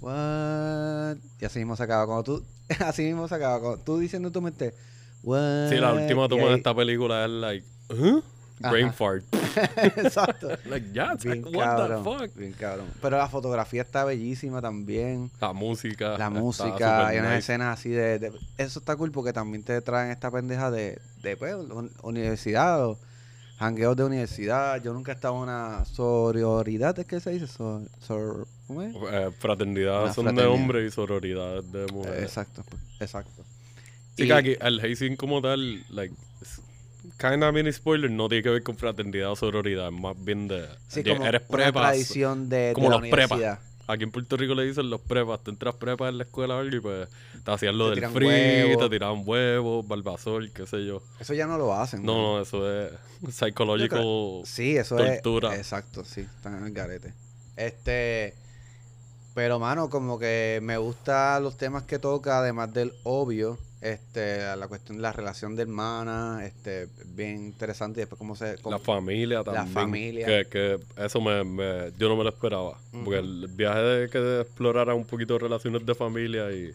What? Y así mismo se acaba cuando tú así mismo se acaba cuando tú diciendo en tu mente what? Sí, la última toma de esta película es like, ¿huh? Brain Ajá. fart. Exacto. like, yeah, Bien like, what cabrón, the fuck? bien cabrón. Pero la fotografía está bellísima también. La música. La música, hay unas nice. escenas así de, de- Eso está cool porque también te traen esta pendeja de, de pues, un- universidad o Jangueos de universidad. Yo nunca he estado en una sororidad, ¿es que se dice? Sor, sor- ¿Cómo es? Eh, fraternidad Una son de hombres y sororidad de mujeres. Exacto, exacto. Sí, que el hazing como tal, like, kinda mini spoiler, no tiene que ver con fraternidad o sororidad, es más bien de... Sí, de- como eres una tradición de, como de la los prepas. Aquí en Puerto Rico le dicen los prepas, tú entras prepa en la escuela y pues te hacían lo Te del free, te tiraban huevos, barbasol, qué sé yo. Eso ya no lo hacen. No, ¿no? no, eso es psychological. Sí, eso tortura. es. Exacto, sí, están en el garete. Este. Pero, mano, como que me gustan los temas que toca, además del obvio. Este, la cuestión de la relación de hermanas, este, bien interesante. Y después, cómo se. cómo- La familia La también. familia. Que, que eso me, me- yo no me lo esperaba. Porque el viaje de que explorara un poquito de relaciones de familia y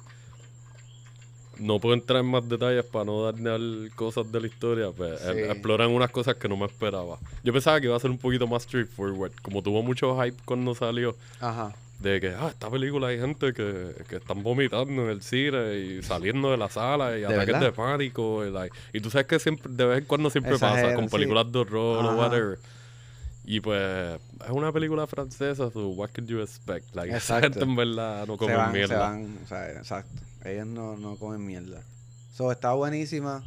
no puedo entrar en más detalles para no dañar cosas de la historia, pues Sí. exploran unas cosas que no me esperaba. Yo pensaba que iba a ser un poquito más straightforward, como tuvo mucho hype cuando salió, Ajá. De que, ah, esta película hay gente que, que están vomitando en el cine y saliendo de la sala y ¿De ataques verdad? de pánico. Y, like, y tú sabes que siempre, de vez en cuando siempre pasa con sí. películas de horror o whatever. Y pues es una película francesa, so what could you expect? Like, esa gente en verdad no Se come van, se mierda. van, o sea, exacto. Ellos no, no comen mierda. So, está buenísima.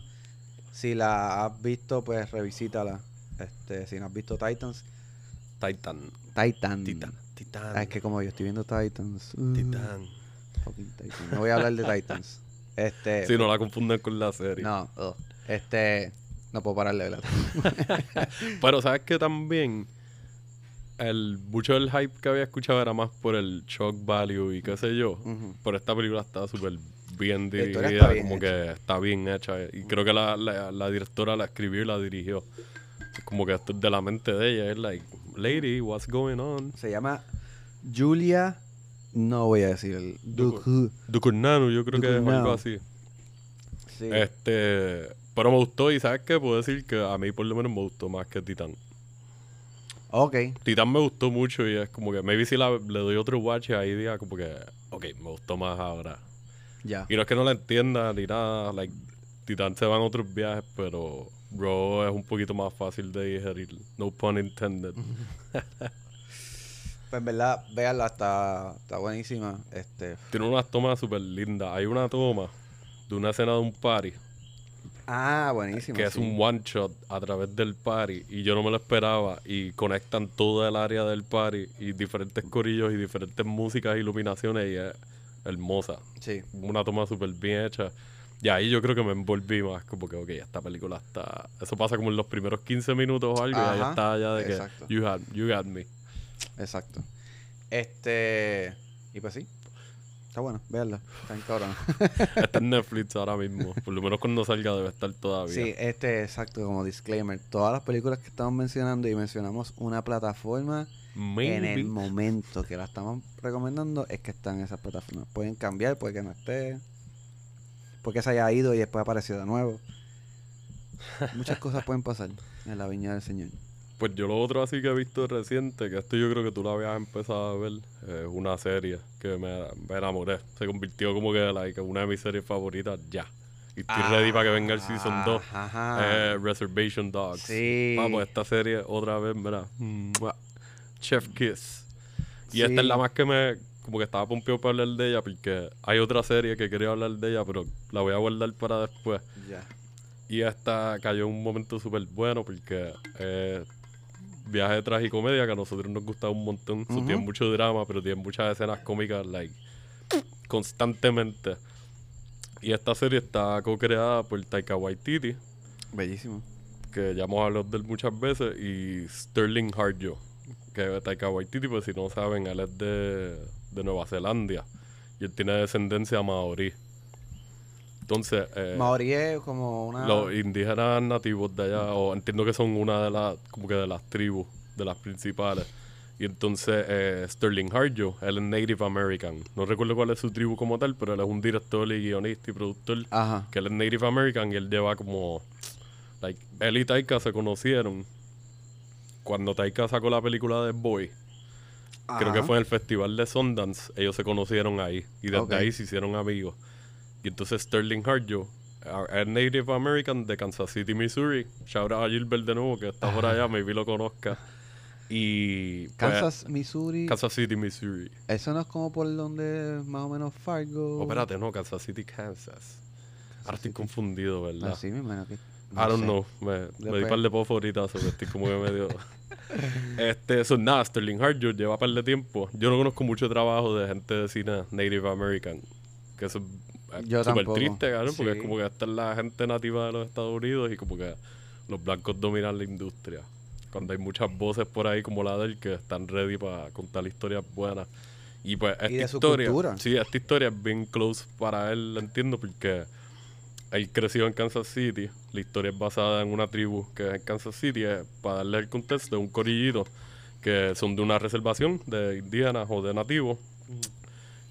Si la has visto, pues revisítala. Este, si no has visto Titans, Titan. Titan. Titan. Titan. Ah, es que como yo estoy viendo Titans. uh, Titan. fucking Titans. No voy a hablar de Titans. Este. Si no la confunden con la serie. No, ugh. este. No puedo parar de verla. Pero sabes que también el mucho del hype que había escuchado era más por el shock value y qué sé yo. Ujú. Pero esta película está súper bien dirigida, bien como que está bien hecha. Y creo que la, la, la directora la escribió y la dirigió. Como que de la mente de ella. Es like, lady, what's going on? Se llama Julia. No voy a decir el. Duku. Yo creo que es algo así. Sí. Este, pero me gustó y sabes qué, puedo decir que a mí por lo menos me gustó más que Titan. Ok. Titan me gustó mucho y es como que maybe si la, le doy otro watch ahí diga como que, ok, me gustó más ahora. Ya. Y no es que no la entienda ni nada, like, Titan se van a otros viajes, pero Raw es un poquito más fácil de digerir. No pun intended. Pues en verdad, véanla, está, está buenísima. Este. Tiene unas tomas súper lindas. Hay una toma de una escena de un party Ah, buenísimo. que es un one shot a través del party y yo no me lo esperaba y conectan todo el área del party y diferentes corillos y diferentes músicas, iluminaciones y es hermosa. Sí. Una toma súper bien hecha. Y ahí yo creo que me envolví más, como que, ok, esta película está... Eso pasa como en los primeros 15 minutos o algo y ahí Ajá, está ya de exacto. que you, had, you got me. Exacto. Este. Y pues sí. Está bueno, véanla. Está en cabrón. Está en Netflix ahora mismo. Por lo menos cuando salga debe estar todavía. Sí, este, exacto, como disclaimer. Todas las películas que estamos mencionando y mencionamos una plataforma Maybe. en el momento que la estamos recomendando es que están en esas plataformas. Pueden cambiar, puede que no esté. Puede que se haya ido y después apareció de nuevo. Muchas cosas pueden pasar en la viña del Señor. Pues yo lo otro así que he visto reciente, que esto yo creo que tú lo habías empezado a ver, es una serie que me, me enamoré. Se convirtió como que like, una de mis series favoritas ya. Y estoy ready para que venga el Season 2. Ah, Ajá. Eh, Reservation Dogs. Sí. Vamos, esta serie otra vez, mira. Chef Kiss. Y esta es la más que me... Como que estaba pompeado para hablar de ella, porque hay otra serie que quería hablar de ella, pero la voy a guardar para después. Ya. Y esta cayó en un momento súper bueno porque eh, viaje de tragicomedia que a nosotros nos gusta un montón. So, tiene mucho drama, pero tiene muchas escenas cómicas, like, constantemente. Y esta serie está co-creada por Taika Waititi, Bellísimo. que ya hemos hablado de él muchas veces, y Sterling Harjo, que Taika Waititi, pues si no saben, él es de, de Nueva Zelanda y él tiene descendencia maorí. Entonces, eh, Maori es como una. los indígenas nativos de allá, o entiendo que son una de las, como que de las tribus, de las principales. Y entonces eh, Sterling Harjo, él es Native American. No recuerdo cuál es su tribu como tal, pero él es un director y guionista y productor Ajá. que él es Native American y él lleva como... Like, él y Taika se conocieron cuando Taika sacó la película de Boy. Creo que fue en el festival de Sundance. Ellos se conocieron ahí. Y desde ahí se hicieron amigos. Y entonces Sterling Harjo es Native American de Kansas City, Missouri. Shout out a Gilbert de nuevo, que está por allá, maybe lo conozca. Y. pues, Kansas, Missouri. Kansas City, Missouri. Eso no es como por donde más o menos Fargo. Oh, espérate, no, Kansas City, Kansas. Ahora estoy confundido, ¿verdad? Ah, sí, me imagino que. I don't sé. know. Me, me di Después- par de pofos ahorita, so que estoy como que medio. este, eso nada, Sterling Harjour lleva par de tiempo. Yo no conozco mucho trabajo de gente de cine Native American. Que eso es súper triste, porque Sí. es como que esta es la gente nativa de los Estados Unidos y como que los blancos dominan la industria. Cuando hay muchas voces por ahí como la de él que están ready para contar historias buenas. Y pues esta de su historia, cultura. sí, esta historia es bien close para él, entiendo, porque él creció en Kansas City. La historia es basada en una tribu que es en Kansas City. eh, para darle el contexto, un corillito que son de una reservación de indígenas o de nativos.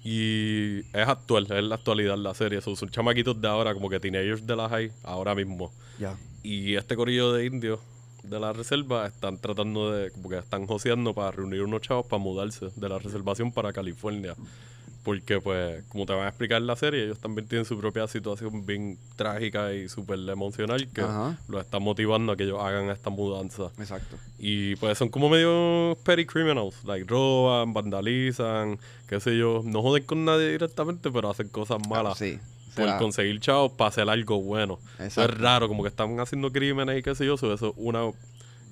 Y es actual, es la actualidad la serie. Son, son chamaquitos de ahora, como que teenagers de la high, ahora mismo. Ya. Y este corillo de indios de la reserva están tratando de, como que están joseando para reunir unos chavos para mudarse de la reservación para California. Porque, pues, como te van a explicar en la serie, ellos también tienen su propia situación bien trágica y súper emocional que Ajá. los está motivando a que ellos hagan esta mudanza. Exacto. Y pues son como medio petty criminals, like roban, vandalizan, qué sé yo, no joden con nadie directamente, pero hacen cosas malas Sí. por Será- conseguir chavos para hacer algo bueno. Eso es Exacto. raro, como que están haciendo crímenes y qué sé yo, so eso es una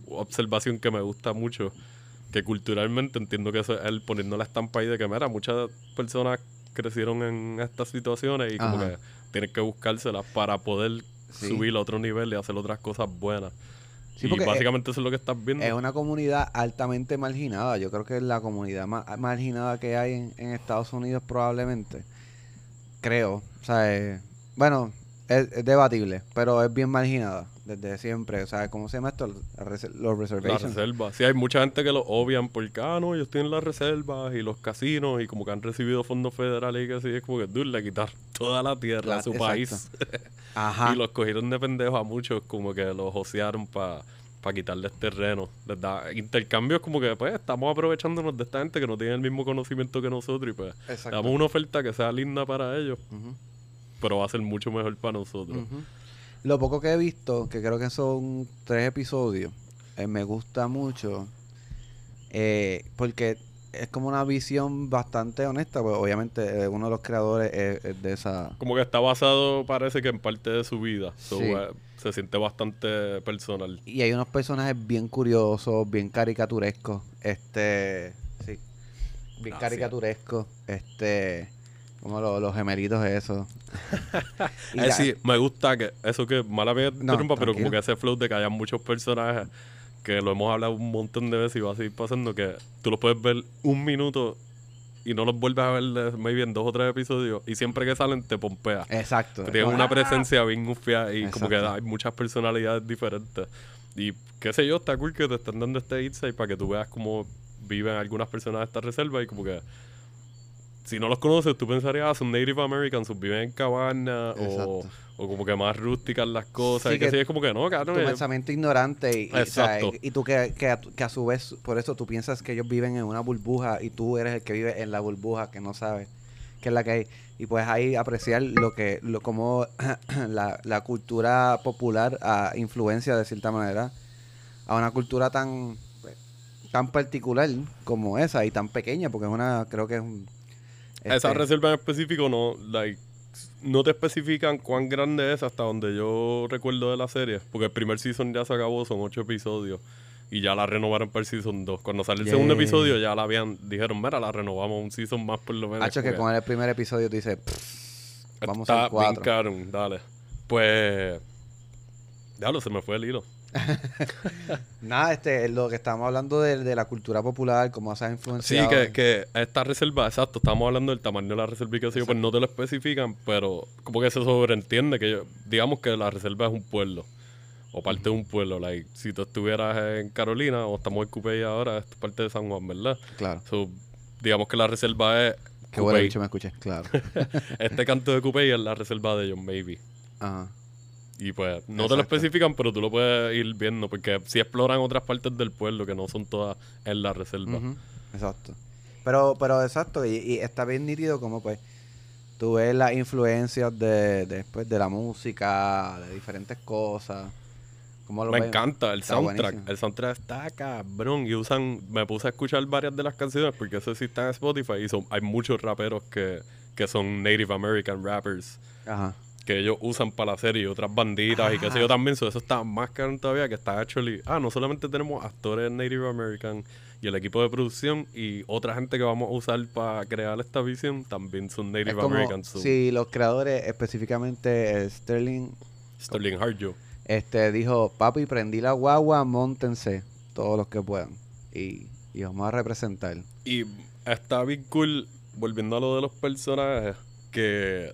observación que me gusta mucho, que culturalmente entiendo que eso es él poniendo la estampa ahí de que, mira, muchas personas crecieron en estas situaciones y como Ajá. que tienen que buscárselas para poder Sí. subir a otro nivel y hacer otras cosas buenas. Sí, y porque básicamente eso es lo que estás viendo. Es una comunidad altamente marginada. Yo creo que es la comunidad más marginada que hay en, en Estados Unidos probablemente. Creo. O sea, eh, bueno, es, es debatible, pero es bien marginada desde siempre. O sea, ¿cómo se llama esto? La Los La reservations. reserva. Sí, hay mucha gente que lo obvian porque, ah, no, ellos tienen las reservas y los casinos y como que han recibido fondos federales y que así. Es como que, dude, le quitaron toda la tierra a La- su exacto. país. Ajá. y los cogieron de pendejos a muchos, como que los josearon para quitarles terreno. Les da intercambios como que, pues, estamos aprovechándonos de esta gente que no tiene el mismo conocimiento que nosotros y pues, Exacto. damos una oferta que sea linda para ellos, Ujú, pero va a ser mucho mejor para nosotros. Lo poco que he visto, que creo que son tres episodios, eh, me gusta mucho. eh, porque es como una visión bastante honesta. Pues obviamente eh, uno de los creadores es, es de esa. Como que está basado, parece que en parte de su vida. So, Sí. eh, se siente bastante personal. Y hay unos personajes bien curiosos, bien caricaturescos. Este. Sí. Bien Gracias. caricaturescos. Este. Como lo- los gemelitos Eh, la- sí, me gusta que eso que mala vez No, interrumpa, pero como que ese flow de que haya muchos personajes que lo hemos hablado un montón de veces y va a seguir pasando que tú los puedes ver un minuto y no los vuelves a ver maybe en dos o tres episodios y siempre que salen te pompea. Exacto. Como- una presencia bien ufia y como que hay muchas personalidades diferentes. Y qué sé yo, está cool que te están dando este insight para que tú veas cómo viven algunas personas de esta reserva y como que si no los conoces, tú pensarías, ah, son Native Americans, viven en cabanas o, o como que más rústicas las cosas. Sí, y que, que sí, es como que no, cabrón. tu eh, pensamiento ignorante y, y, o sea, Exacto. y- tú que, que, a, que a su vez, por eso tú piensas que ellos viven en una burbuja y tú eres el que vive en la burbuja que no sabes qué es la que hay. Y puedes ahí apreciar lo que, lo como la, la cultura popular a influencia de cierta manera a una cultura tan pues, tan particular como esa y tan pequeña, porque es una, creo que es un Esa este, reserva en específico no, like, no te especifican cuán grande es hasta donde yo recuerdo de la serie. Porque el primer season ya se acabó, son ocho episodios. Y ya la renovaron para el season 2. Cuando sale el Yeah. segundo episodio ya la habían, dijeron, mira, la renovamos un season más por lo menos. Hacho, que con el primer episodio tú dices, "Pff, vamos a cuatro. bien caro, dale. Pues, diablo, se me fue el hilo. Nada, este, lo que estamos hablando de, de la cultura popular, cómo se ha Sí, influenciado. que, que esta reserva, exacto, estamos hablando del tamaño de la reserva y que pues no te lo especifican, pero como que se sobreentiende que yo- digamos que la reserva es un pueblo o parte de un pueblo. Like, si tú estuvieras en Carolina o estamos en Cupey ahora, esto es parte de San Juan, ¿verdad? Claro. So, digamos que la reserva es Qué bueno me escuché, claro. Este canto de Cupey es la reserva de John Baby. Ajá. Y pues no te lo especifican, pero tú lo puedes ir viendo porque si exploran otras partes del pueblo que no son todas en la reserva. Exacto. Pero, pero exacto, y, y está bien nítido como pues tú ves las influencias de, después de la música, de diferentes cosas. ¿Cómo lo Me ves? encanta el Está soundtrack. buenísimo. El soundtrack está cabrón. Y usan. Me puse a escuchar varias de las canciones porque eso sí está en Spotify. Y son, hay muchos raperos que, que son Native American rappers. Ajá. Que ellos usan para la serie y otras banditas y qué sé yo también. So, eso está más caro todavía que está actually. Ah, no solamente tenemos actores Native American y el equipo de producción y otra gente que vamos a usar para crear esta visión también son Native como American. So, si los creadores, específicamente eh, Sterling, Sterling Harjo. este dijo, papi, prendí la guagua, montense, todos los que puedan. Y, y vamos a representar. Y está bien cool, volviendo a lo de los personajes, que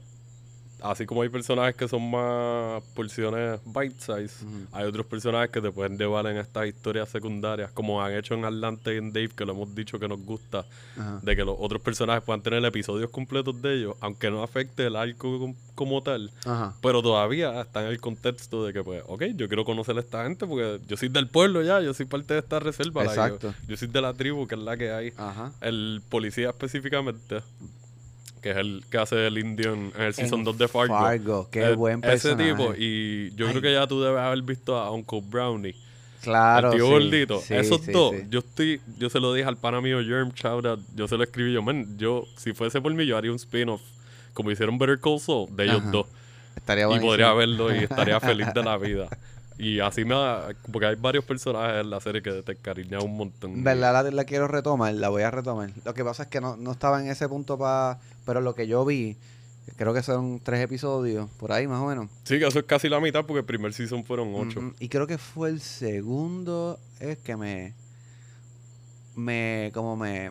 así como hay personajes que son más porciones bite size, hay otros personajes que te pueden llevar en estas historias secundarias, como han hecho en Atlanta y en Dave, que lo hemos dicho que nos gusta, de que los otros personajes puedan tener episodios completos de ellos, aunque no afecte el arco com- como tal. Ajá. Pero todavía está en el contexto de que, pues, ok, yo quiero conocer a esta gente porque yo soy del pueblo ya, yo soy parte de esta reserva. like, yo- Exacto. yo soy de la tribu, que es la que hay Ajá. el policía específicamente, que es el que hace el indio en, el Season En 2 de Fargo. Fargo, qué buen Ese personaje. tipo, y yo Ay. creo que ya tú debes haber visto a Uncle Brownie. Claro. el tío sí, gordito. sí, Esos sí, dos, yo estoy, yo se lo dije al pana mío Germ Chowda, yo se lo escribí yo, man, yo, si fuese por mí, yo haría un spin-off, como hicieron Better Call Saul, de ellos Ajá. dos. Estaría Y buenísimo. podría verlo y estaría feliz de la vida. Y así me da, porque hay varios personajes en la serie que te encariñan un montón. ¿Verdad? La, la quiero retomar, la voy a retomar. Lo que pasa es que no, no estaba en ese punto para... Pero lo que yo vi, creo que son tres episodios, por ahí más o menos. Sí, que eso es casi la mitad porque el primer season fueron ocho. Y creo que fue el segundo, es que me... Me... Como me...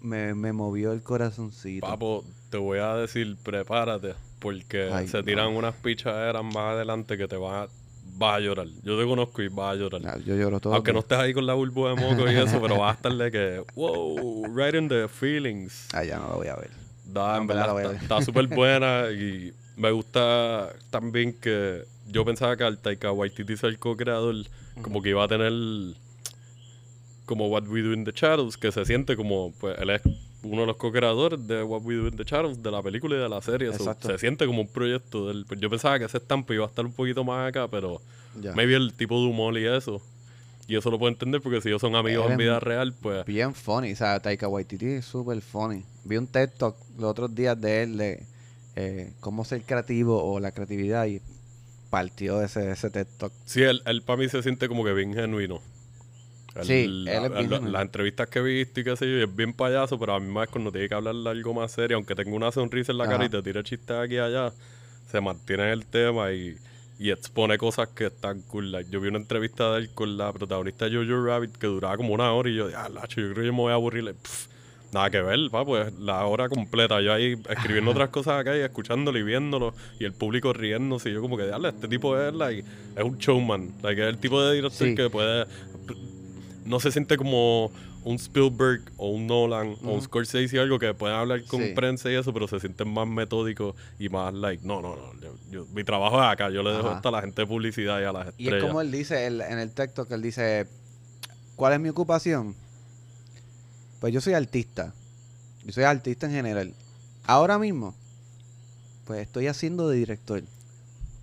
Me, me movió el corazoncito. Papo, te voy a decir, prepárate, porque Ay, se no. tiran unas pichaderas más adelante que te van a, vas a llorar. Yo te conozco y vas a llorar. Yo lloro todo. Aunque no estés ahí con la burbuja de moco y eso, pero vas a estar de que, wow, right in the feelings. Ah, ya no lo voy a ver. Da, en verdad verdad, está- súper buena y me gusta también que yo pensaba que al Taika Waititi ser el co-creador, como que iba a tener como What We Do in the Shadows, que se siente como, pues él es uno de los co-creadores de What We Do in the Shadows, de la película y de la serie. so, se siente como un proyecto de él. Pues yo pensaba que ese estampo iba a estar un poquito más acá, pero maybe el tipo de humor y eso. Y eso lo puedo entender porque si ellos son amigos Él en vida real, pues Bien funny. O sea, Taika Waititi es súper funny. Vi un TED Talk los otros días de él de eh, cómo ser creativo o la creatividad y partió de ese, ese TED Talk. Sí, él, él para mí se siente como que bien genuino. Sí, la- él es bien la-. Las entrevistas que he visto y qué sé yo, es bien payaso, pero a mí más cuando tiene que hablar algo más serio, aunque tenga una sonrisa en la cara Ajá. y te tira chistes aquí y allá, se mantiene en el tema y, y expone cosas que están cool. Like, yo vi una entrevista de él con la protagonista de Jojo Rabbit que duraba como una hora y yo, ah, lacho, yo creo que yo me voy a aburrir. Like, nada que ver, pa, pues la hora completa. Yo ahí escribiendo otras cosas acá y escuchándolo y viéndolo y el público riéndose. Y yo como que, dale, este tipo es, like, es un showman. Like, es el tipo de director Sí. que puede... No se siente como un Spielberg o un Nolan o un. Scorsese y algo que pueden hablar con Sí. prensa y eso, pero se sienten más metódicos y más like, no, no, no, yo- yo- mi trabajo es acá, yo le dejo esto a la gente de publicidad y a las Y estrellas. es como él dice él- en el texto que él dice, ¿cuál es mi ocupación? Pues yo soy artista. Yo soy artista en general. Ahora mismo, pues estoy haciendo de director.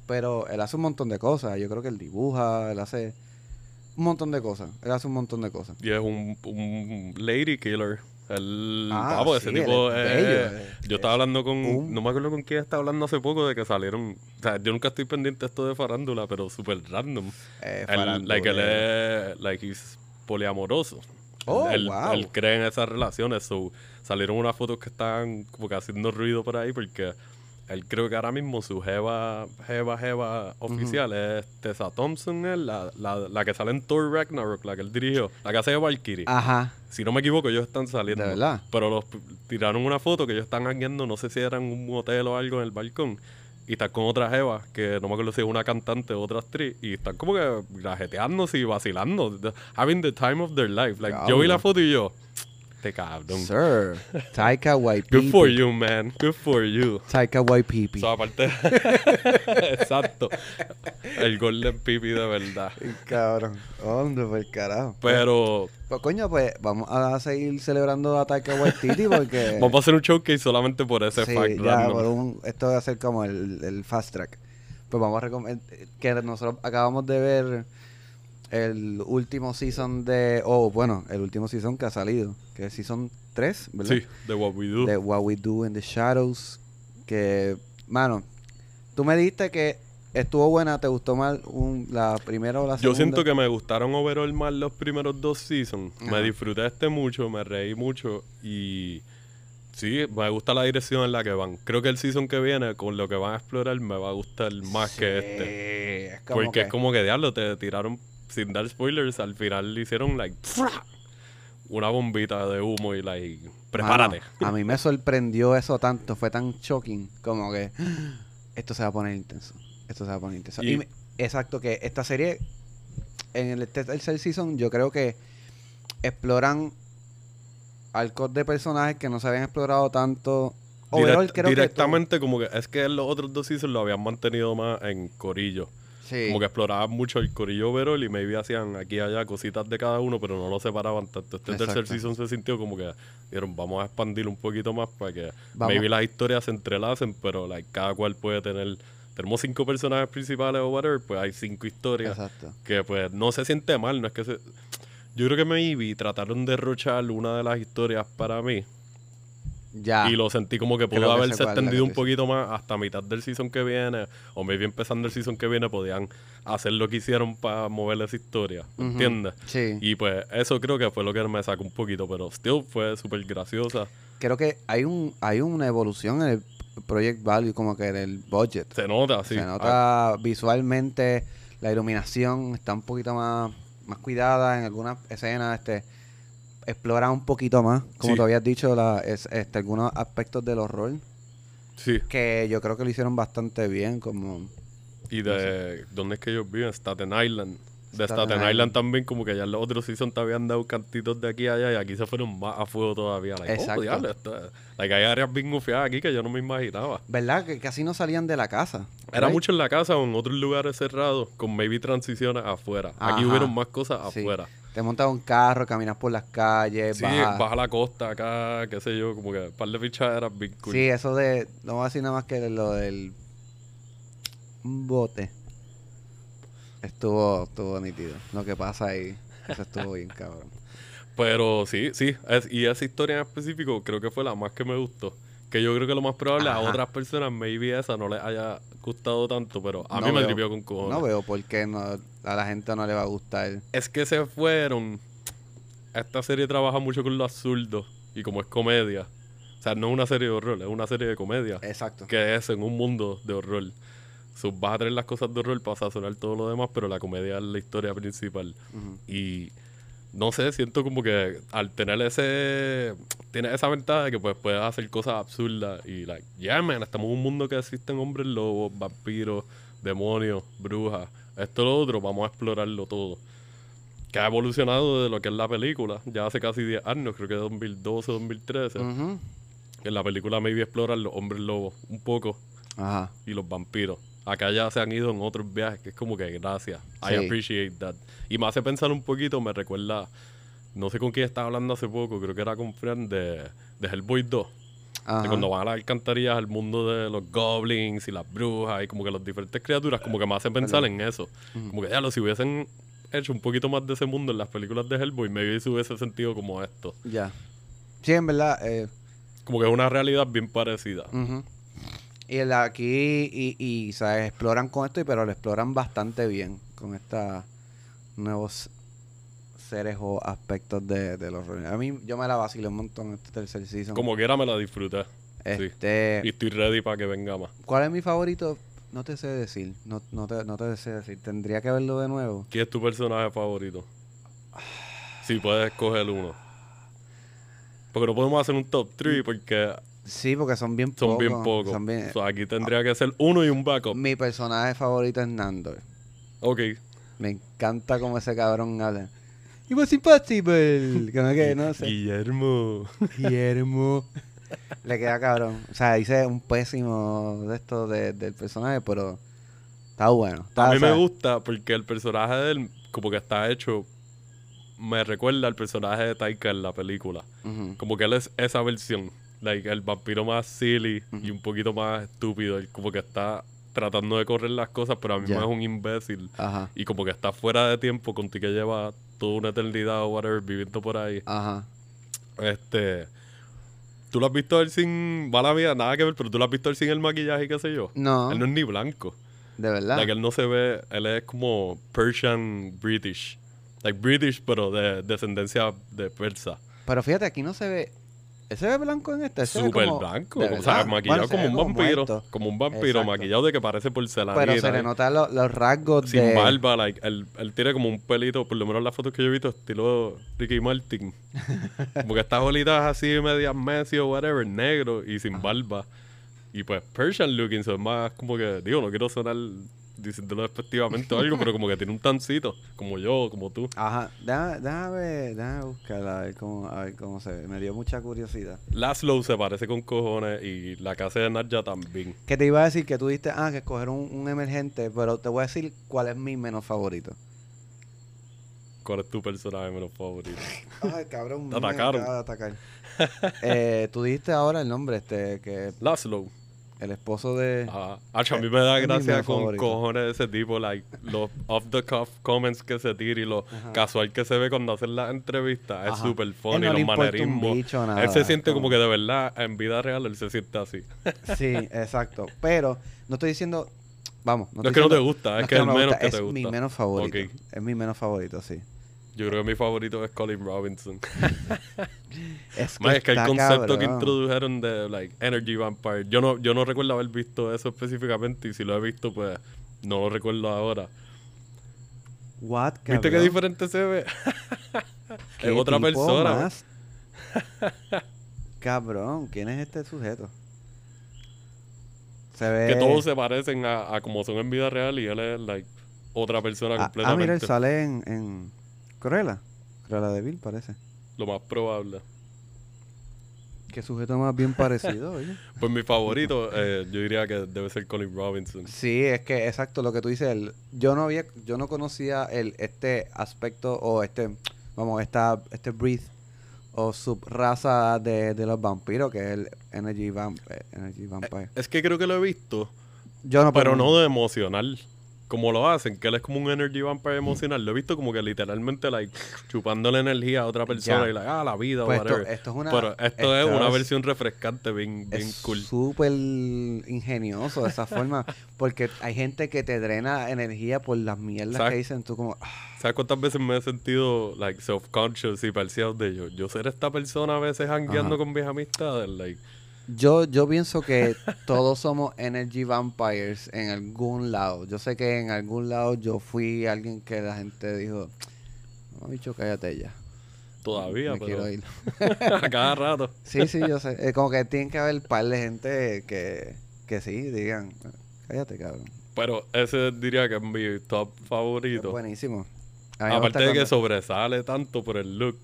Pero él hace un montón de cosas. Yo creo que él dibuja, él hace un montón de cosas. Él hace un montón de cosas. Y es un, un lady killer. El Ah, papo, ese sí, tipo es bello, eh. Yo estaba hablando con. No me acuerdo con quién estaba hablando hace poco de que salieron. O sea, yo nunca estoy pendiente de esto de farándula, pero súper random. Eh, like, él es. Like, he's poliamoroso. Oh, él, wow. él cree en esas relaciones. So, salieron unas fotos que estaban como que haciendo ruido por ahí porque él creo que ahora mismo su jeva, jeva, jeva oficial es Tessa Thompson, es la, la, la que sale en Thor Ragnarok, la que él dirigió, la que hace de Valkyrie. Ajá. Si no me equivoco, ellos están saliendo. ¿De verdad? Pero los tiraron una foto que ellos están hangueando, no sé si era en un hotel o algo en el balcón. Y están con otra jeva, que no me acuerdo si es una cantante o otra actriz. Y están como que grajeteándose y vacilando. Having the time of their life. Like, yo vi la foto y yo, este cabrón. Sir. Taika Waititi. Good for you, man. Good for you. Taika Waititi. O sea, aparte. Exacto. El Golden Pipi de verdad. Cabrón. Hombre, por carajo. Pero Pues coño, pues vamos a seguir celebrando a Taika Waititi porque... vamos a hacer un showcase solamente por ese sí, fact ya, random. por un- esto va a ser como el, el fast track. Pues vamos a recomendar que nosotros acabamos de ver el último season de... Oh, bueno, el último season que ha salido. Que es season 3, ¿verdad? Sí, de What We Do. de What We Do in the Shadows. Que, mano, tú me dijiste que estuvo buena, te gustó más un- la primera o la segunda. Yo siento que me gustaron overall más los primeros dos seasons. Ajá. Me disfruté este mucho, me reí mucho y sí, me gusta la dirección en la que van. Creo que el season que viene, con lo que van a explorar, me va a gustar más que este. Sí, es como Porque que- es como que diablo, te tiraron, sin dar spoilers, al final le hicieron like una bombita de humo y like, prepárate. Mano, a mí me sorprendió eso tanto, fue tan shocking, como que esto se va a poner intenso. Esto se va a poner intenso. Y, Y- me- exacto, que esta serie, en el te- tercer season, yo creo que exploran arcos de personajes que no se habían explorado tanto. Overall, Direct- creo que directamente como que es que en los otros dos seasons lo habían mantenido más en corillo. Sí. Como que exploraban mucho el corillo overall y maybe hacían aquí y allá cositas de cada uno, pero no lo separaban tanto. Este tercer season se sintió como que dijeron, vamos a expandir un poquito más para que Vamos. maybe las historias se entrelacen, pero like, cada cual puede tener... Tenemos cinco personajes principales o whatever, pues hay cinco historias Exacto. que pues no se siente mal, no es que se... Yo creo que maybe trataron de derrochar una de las historias para mí Ya. y lo sentí como que pudo haberse extendido un poquito más hasta mitad del season que viene, o maybe empezando el season que viene podían hacer lo que hicieron para mover esa historia, Ujú. ¿entiendes? Sí. Y pues eso creo que fue lo que me sacó un poquito, pero still fue súper graciosa. Creo que hay un hay una evolución en el Project Value, como que en el budget. Se nota, sí. Se Ah, nota visualmente, la iluminación está un poquito más, más cuidada en algunas escenas, este explora un poquito más, como Sí. tú habías dicho, la, es- este, algunos aspectos del horror sí. que yo creo que lo hicieron bastante bien, como Y de... ¿Dónde es que ellos viven? Staten Island. De Staten Staten, Island. Island. también, como que ya en los otros season te habían dado cantitos de aquí a allá y aquí se fueron más a fuego todavía. Like, Exacto. Oh, diablo, es- like, hay áreas bien gufiadas aquí que yo no me imaginaba. ¿verdad? Que casi no salían de la casa. Era right? mucho en la casa o en otros lugares cerrados con maybe transiciones afuera. Aquí hubieron más cosas Sí. Te montas un carro, caminas por las calles, Sí, bajas- baja la costa acá, qué sé yo, como que un par de fichaderas bien cool. Sí, eso de. No voy a decir nada más que lo del. Bote. Estuvo, estuvo nítido. Lo que pasa ahí. Eso estuvo bien, cabrón. Pero sí, sí. es- y esa historia en específico creo que fue la más que me gustó. Que yo creo que lo más probable a otras personas, maybe esa no les haya gustado tanto, pero a No mí me tripió con cojones. No veo por qué no, a la gente no le va a gustar. Es que se fueron. Esta serie trabaja mucho con lo absurdo y como es comedia. O sea, no es una serie de horror, es una serie de comedia. Exacto. que es en un mundo de horror. So, vas a tener las cosas de horror para sazonar todo lo demás, pero la comedia es la historia principal. Y no sé, siento como que al tener ese. Tiene esa ventaja de que pues puedes hacer cosas absurdas y, like, yeah, man, estamos en un mundo que existen hombres lobos, vampiros, demonios, brujas, esto lo otro, vamos a explorarlo todo. Que ha evolucionado de lo que es la película, ya hace casi 10 años, creo que 2012, 2013. Ujú. En la película maybe exploran los hombres lobos un poco Ajá. y los vampiros. Acá ya se han ido en otros viajes, que es como que gracias. I appreciate that. Y me hace pensar un poquito, me recuerda, no sé con quién estaba hablando hace poco, creo que era con Fran de, de Hellboy 2. Ajá. cuando van a las alcantarillas al mundo de los goblins y las brujas y como que las diferentes criaturas, como que me hacen pensar en eso. Como que ya lo si hubiesen hecho un poquito más de ese mundo en las películas de Hellboy, maybe se hubiese sentido como esto. Ya. Sí, en verdad. Eh, Como que es una realidad bien parecida. Y el aquí, y, y se exploran con esto, y- pero lo exploran bastante bien con estos nuevos seres o aspectos de, de los A mí, yo me la vacilé un montón este tercer season. Como quiera me la disfruté. Sí. Este, Y estoy ready para que venga más. ¿Cuál es mi favorito? No te sé decir. No, no, te, no te sé decir. Tendría que verlo de nuevo. ¿Quién es tu personaje favorito? Si puedes escoger uno. Porque no podemos hacer un top 3 porque Sí, porque son bien son pocos. bien pocos. son bien- So, aquí tendría que ser uno y un backup. Mi personaje favorito es Nando. Ok. Me encanta cómo ese cabrón habla. It was impossible. Como que no sé. Guillermo. Guillermo. Le queda cabrón. O sea, hice un pésimo de esto de- del personaje, pero está bueno. Está, A mí o sea, me gusta porque el personaje de él, como que está hecho, me recuerda al personaje de Taika en la película. Como que él es esa versión. Like, el vampiro más silly y un poquito más estúpido. Él como que está tratando de correr las cosas, pero a mí Ya. es un imbécil. Ajá. Y como que está fuera de tiempo con ti que lleva toda una eternidad o whatever viviendo por ahí. Ajá. Este. ¿Tú lo has visto él sin. Mala mía, nada que ver, pero tú lo has visto él sin el maquillaje y qué sé yo. No, Él no es ni blanco. de verdad. Like, él no se ve. Él es como Persian British. Like British, pero de descendencia de persa. Pero fíjate, aquí no se ve. ¿Él se ve blanco en este? Él se ve Súper como- blanco. ¿de O sea, maquillado Bueno, como un vampiro. Como un vampiro Exacto. maquillado de que parece porcelana. Pero se le notan los, los rasgos Sin de. barba, like, él, él tiene como un pelito, por lo menos las fotos que yo he visto, estilo Ricky Martin. como que estas bolitas así, medias Messi o whatever, negro y sin barba. Y pues Persian looking, son más como que, digo, no quiero sonar diciéndolo despectivamente o algo, pero como que tiene un tancito, como yo, como tú. Ajá. Déjame, déjame, déjame buscarla a ver, cómo, a ver cómo se ve. Me dio mucha curiosidad. Laszlo se parece con cojones y la casa de Nadja también. Que te iba a decir que tú diste, ah, que escoger un, un emergente, pero te voy a decir cuál es mi menos favorito. ¿Cuál es tu personaje menos favorito? Ay, cabrón. Te me acaba de atacar. eh, tú dijiste ahora el nombre, este, que Laszlo. El esposo de. Acho, a mí me da Es gracia con favorito. cojones de ese tipo, like, los off the cuff comments que se tira y lo Ajá. casual que se ve cuando hacen las entrevistas. Es súper funny, no los manerismos. bicho, nada, él se siente como- como que de verdad, en vida real, él se siente así. Sí, exacto. Pero no estoy diciendo. Vamos, no, No, es que no te gusta, es que es el no me menos gusta, que es te gusta. mi menos favorito. Es mi menos favorito, sí. Yo creo que mi favorito es Colin Robinson. Es que, es que el concepto que cabrón. introdujeron de like Energy Vampire, yo no, yo no recuerdo haber visto eso específicamente y si lo he visto, pues no lo recuerdo ahora. What, ¿Viste qué cabrón? diferente se ve? ¿Qué es otra persona. más? Cabrón, ¿quién es este sujeto? Se ve. Que todos se parecen a, a como son en vida real y él es like otra persona Ah, ah, completamente. mira, él sale en, en Cruella. Cruella de Vil, parece. Lo más probable. Qué sujeto más bien parecido, oye. Pues mi favorito, eh, yo diría que debe ser Colin Robinson. Sí, es que exacto lo que tú dices. el- yo no había, yo no conocía el este aspecto o este, vamos, esta, este breed o subraza de, de los vampiros que es el energy, vamp, eh, energy vampire. Es que creo que lo he visto, Yo no, pero no de emocional. Como lo hacen, que él es como un energy vampire emocional. Lo he visto como que literalmente, like, chupando la energía a otra persona y, like, ah, la vida, Pues esto, whatever. esto es una, Pero esto, es una versión refrescante, bien, bien es cool. súper ingenioso de esa forma porque hay gente que te drena energía por las mierdas ¿Sabes? que dicen tú como ah, ¿Sabes cuántas veces me he sentido, like, self-conscious y parcial de yo? Yo ser esta persona a veces hangueando Ajá. con mis amistades, like... Yo, yo pienso que todos somos energy vampires en algún lado. Yo sé que en algún lado yo fui alguien que la gente dijo, no, bicho, cállate ya. Todavía, Me pero quiero ir. a cada rato. Sí, sí, yo sé. Eh, como que tiene que haber un par de gente que, que sí, digan, cállate, cabrón. Pero ese diría que es mi top Es favorito. buenísimo. A mí me Aparte de que sobresale tanto por el look.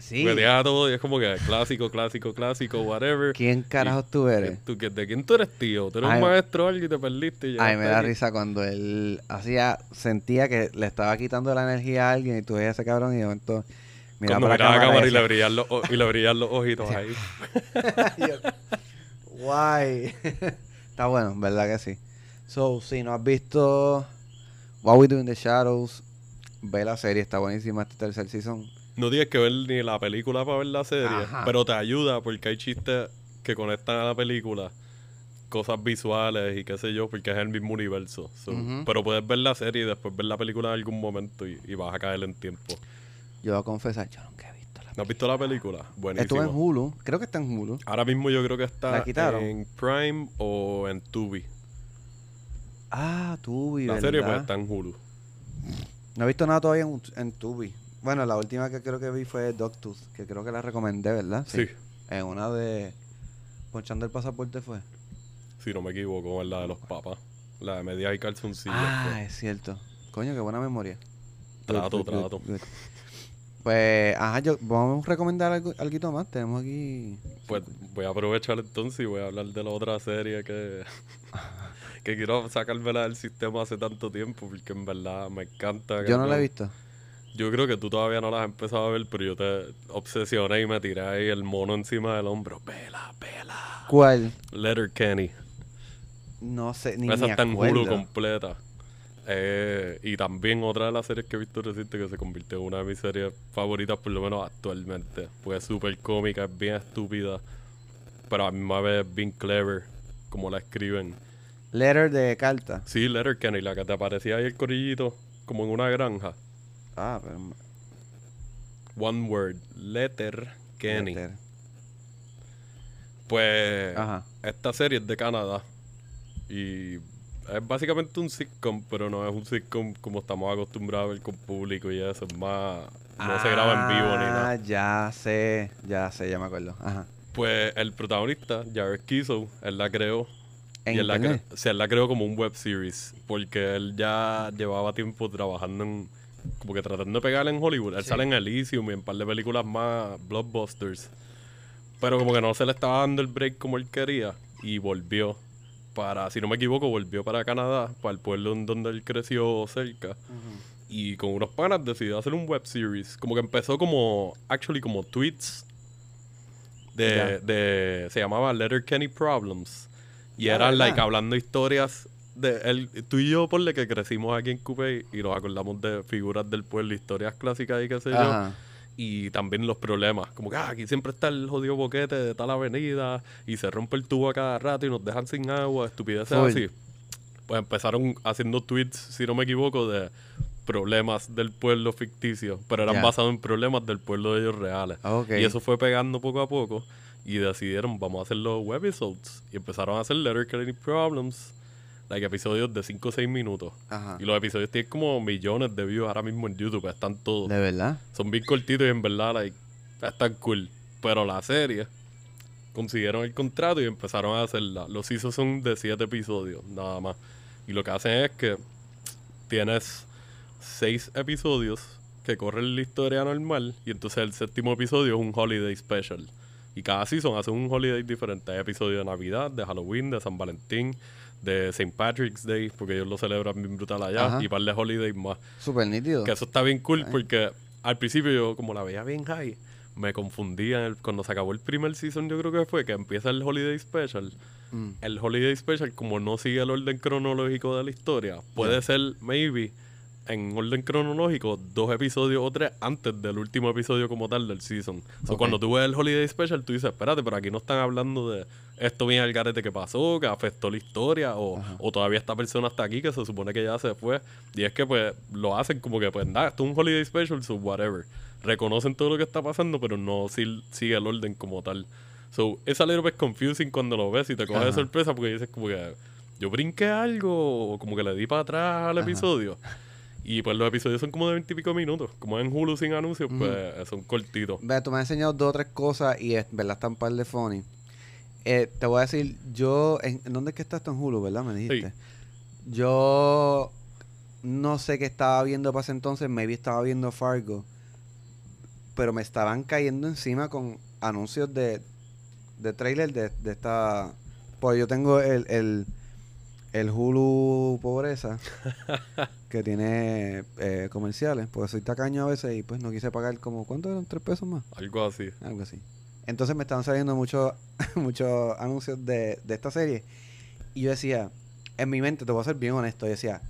Sí. Porque deja todo y es como que clásico, clásico, clásico, whatever. ¿Quién carajos tú eres? ¿Tú, ¿De quién tú eres tío? Tú eres Ay, un maestro o algo y te perdiste y Ay, me da aquí. risa cuando él hacía, sentía que le estaba quitando la energía a alguien y tú veías a ese cabrón y de momento miraba Cuando miraba la a cámara y le brillan los, y le brillan los ojitos ahí. decía, Guay. Está bueno, ¿verdad que sí? So, si no has visto What We Do in the Shadows, ve la serie, está buenísima este tercer season. No tienes que ver ni la película para ver la serie, Ajá. pero te ayuda porque hay chistes que conectan a la película, cosas visuales y qué sé yo, porque es el mismo universo. So. Pero puedes ver la serie y después ver la película en algún momento y, y vas a caer en tiempo. Yo voy a confesar, yo nunca he visto la ¿No has visto la película? Estuvo Buenísimo. en Hulu, creo que está en Hulu. Ahora mismo yo creo que está en Prime o en Tubi. Ah, Tubi, La ¿verdad? serie pues está en Hulu. No he visto nada todavía en, en Tubi. Bueno, la última que creo que vi fue Dogtooth, que creo que la recomendé, ¿verdad? Sí, En una de... Ponchando el pasaporte fue. si no me equivoco, es la de los papas. La de media y calzoncillos. ah, pues. es cierto. Coño, qué buena memoria. Trato, Good, trato. good. Pues, ajá, yo, vamos a recomendar algo, algo más. Tenemos aquí. Pues voy a aprovechar entonces y voy a hablar de la otra serie que, que quiero sacármela del sistema hace tanto tiempo, porque en verdad me encanta. Yo no la he visto. Yo creo que tú todavía no la has empezado a ver, pero yo te obsesioné y me tiré ahí el mono encima del hombro. Vela, vela. ¿Cuál? Letter Kenny. No sé, ni Esa me está en Hulu completa. Eh, y también otra de las series que he visto reciente que se convirtió en una de mis series favoritas, por lo menos actualmente. Pues es súper cómica, es bien estúpida, pero a mi misma vez es bien clever, como la escriben. Letter de carta. Sí, Letter Kenny, la que te aparecía ahí el corillito, como en una granja. Ah, pero. One word, Letter Kenny. letter. Pues Ajá. esta serie es de Canadá y es básicamente un sitcom, pero no es un sitcom como estamos acostumbrados a ver con público y eso, es más... No se graba en vivo ni nada. Ah, ya sé, ya sé, ya me acuerdo. Ajá. Pues el protagonista, Jared Kiso, él la creó. En y él la, cre- sea, él la creó como un web series, porque él ya llevaba tiempo trabajando en... Como que tratando de pegarle en Hollywood. Él Sí. sale en Elysium y en un par de películas más blockbusters. Pero como que no se le estaba dando el break como él quería. Y volvió para, si no me equivoco, volvió para Canadá, para el pueblo en donde él creció cerca. Y con unos panas decidió hacer un web series. Como que empezó como, actually, como tweets. De, de se llamaba Letter Kenny Problems. Y Ah, eran, ¿verdad? like, hablando historias de él. Tú y yo, ponle que crecimos aquí en Coupé y nos acordamos de figuras del pueblo, historias clásicas y qué sé yo Ajá. y también los problemas. Como que ah, aquí siempre está el jodido boquete de tal avenida y se rompe el tubo a cada rato y nos dejan sin agua, estupideces así. Pues empezaron haciendo tweets, si no me equivoco, de problemas del pueblo ficticio, pero eran basados en problemas del pueblo de ellos reales. Ok. Y eso fue pegando poco a poco y decidieron, vamos a hacer los webisodes. Y empezaron a hacer Letter Problems, like episodios de 5 o 6 minutos. Ajá. Y los episodios tienen como millones de views ahora mismo en YouTube, están todos. ¿De verdad? Son bien cortitos y en verdad, like, están cool. Pero la serie consiguieron el contrato y empezaron a hacerla. Los hizo son de siete episodios, nada más. Y lo que hacen es que tienes seis episodios que corren la historia normal y entonces el séptimo episodio es un holiday special. Y cada season hace un holiday diferente. Hay episodios de Navidad, de Halloween, de San Valentín, de St. Patrick's Day, porque ellos lo celebran bien brutal allá, Ajá. y par de holidays más. Súper nítido. Que eso está bien cool porque al principio yo, como la veía bien high, me confundía. el- cuando se acabó el primer season, yo creo que fue que empieza el Holiday Special. Mm. El Holiday Special, como no sigue el orden cronológico de la historia, puede ser, maybe, en orden cronológico, dos episodios o tres antes del último episodio como tal del season. So, Ok. Cuando tú ves el Holiday Special, tú dices, espérate, pero aquí no están hablando de esto bien al garete que pasó, que afectó la historia, o, o todavía esta persona está aquí, que se supone que ya se fue. Y es que, pues, lo hacen como que, pues, nada, esto es un Holiday Special, so whatever. Reconocen todo lo que está pasando, pero no si- sigue el orden como tal. So, es a little bit confusing cuando lo ves y te coges de sorpresa porque dices como que yo brinqué algo o como que le di para atrás al Ajá. episodio. Y pues los episodios son como de veintipico minutos. Como en Hulu sin anuncios, pues son cortitos. Ve, tú me has enseñado dos o tres cosas y es, verdad están par de funny. Eh, te voy a decir, yo, ¿en, dónde es que está esto en Hulu, verdad? Me dijiste. Yo no sé qué estaba viendo para ese entonces, maybe estaba viendo Fargo, pero me estaban cayendo encima con anuncios de, de trailer de, de esta... Pues yo tengo el, el, el Hulu Pobreza, que tiene eh, comerciales, porque soy tacaño a veces y pues no quise pagar como, ¿cuánto eran? ¿Tres pesos más? Algo así. Algo así. Entonces me estaban saliendo muchos muchos anuncios de, de esta serie. Y yo decía, en mi mente, te voy a ser bien honesto, yo decía,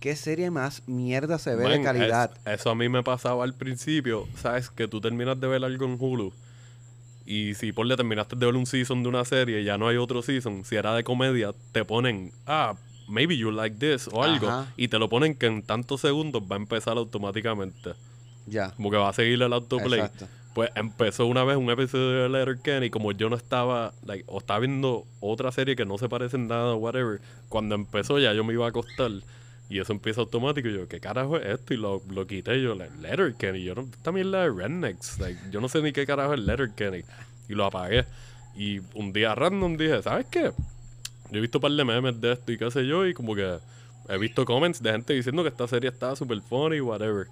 ¿qué serie más mierda se ve de calidad? es- eso a mí me pasaba al principio. Sabes que tú terminas de ver algo en Hulu. Y si por le terminaste de ver un season de una serie y ya no hay otro season, si era de comedia, te ponen, ah, maybe you like this o algo. Ajá. Y te lo ponen que en tantos segundos va a empezar automáticamente. Ya. Como que va a seguir el autoplay. Exacto. Pues empezó una vez un episodio de Letter Kenny, como yo no estaba, like, o estaba viendo otra serie que no se parece en nada, whatever. Cuando empezó ya yo me iba a acostar y eso empieza automático. Y yo, ¿qué carajo es esto? Y lo, lo quité yo, like, Letter Kenny. Yo no, también la de Rednecks. Like, yo no sé ni qué carajo es Letter Kenny. Y lo apagué. Y un día random dije, ¿sabes qué? Yo he visto un par de memes de esto y qué sé yo, y como que he visto comments de gente diciendo que esta serie estaba super funny, whatever.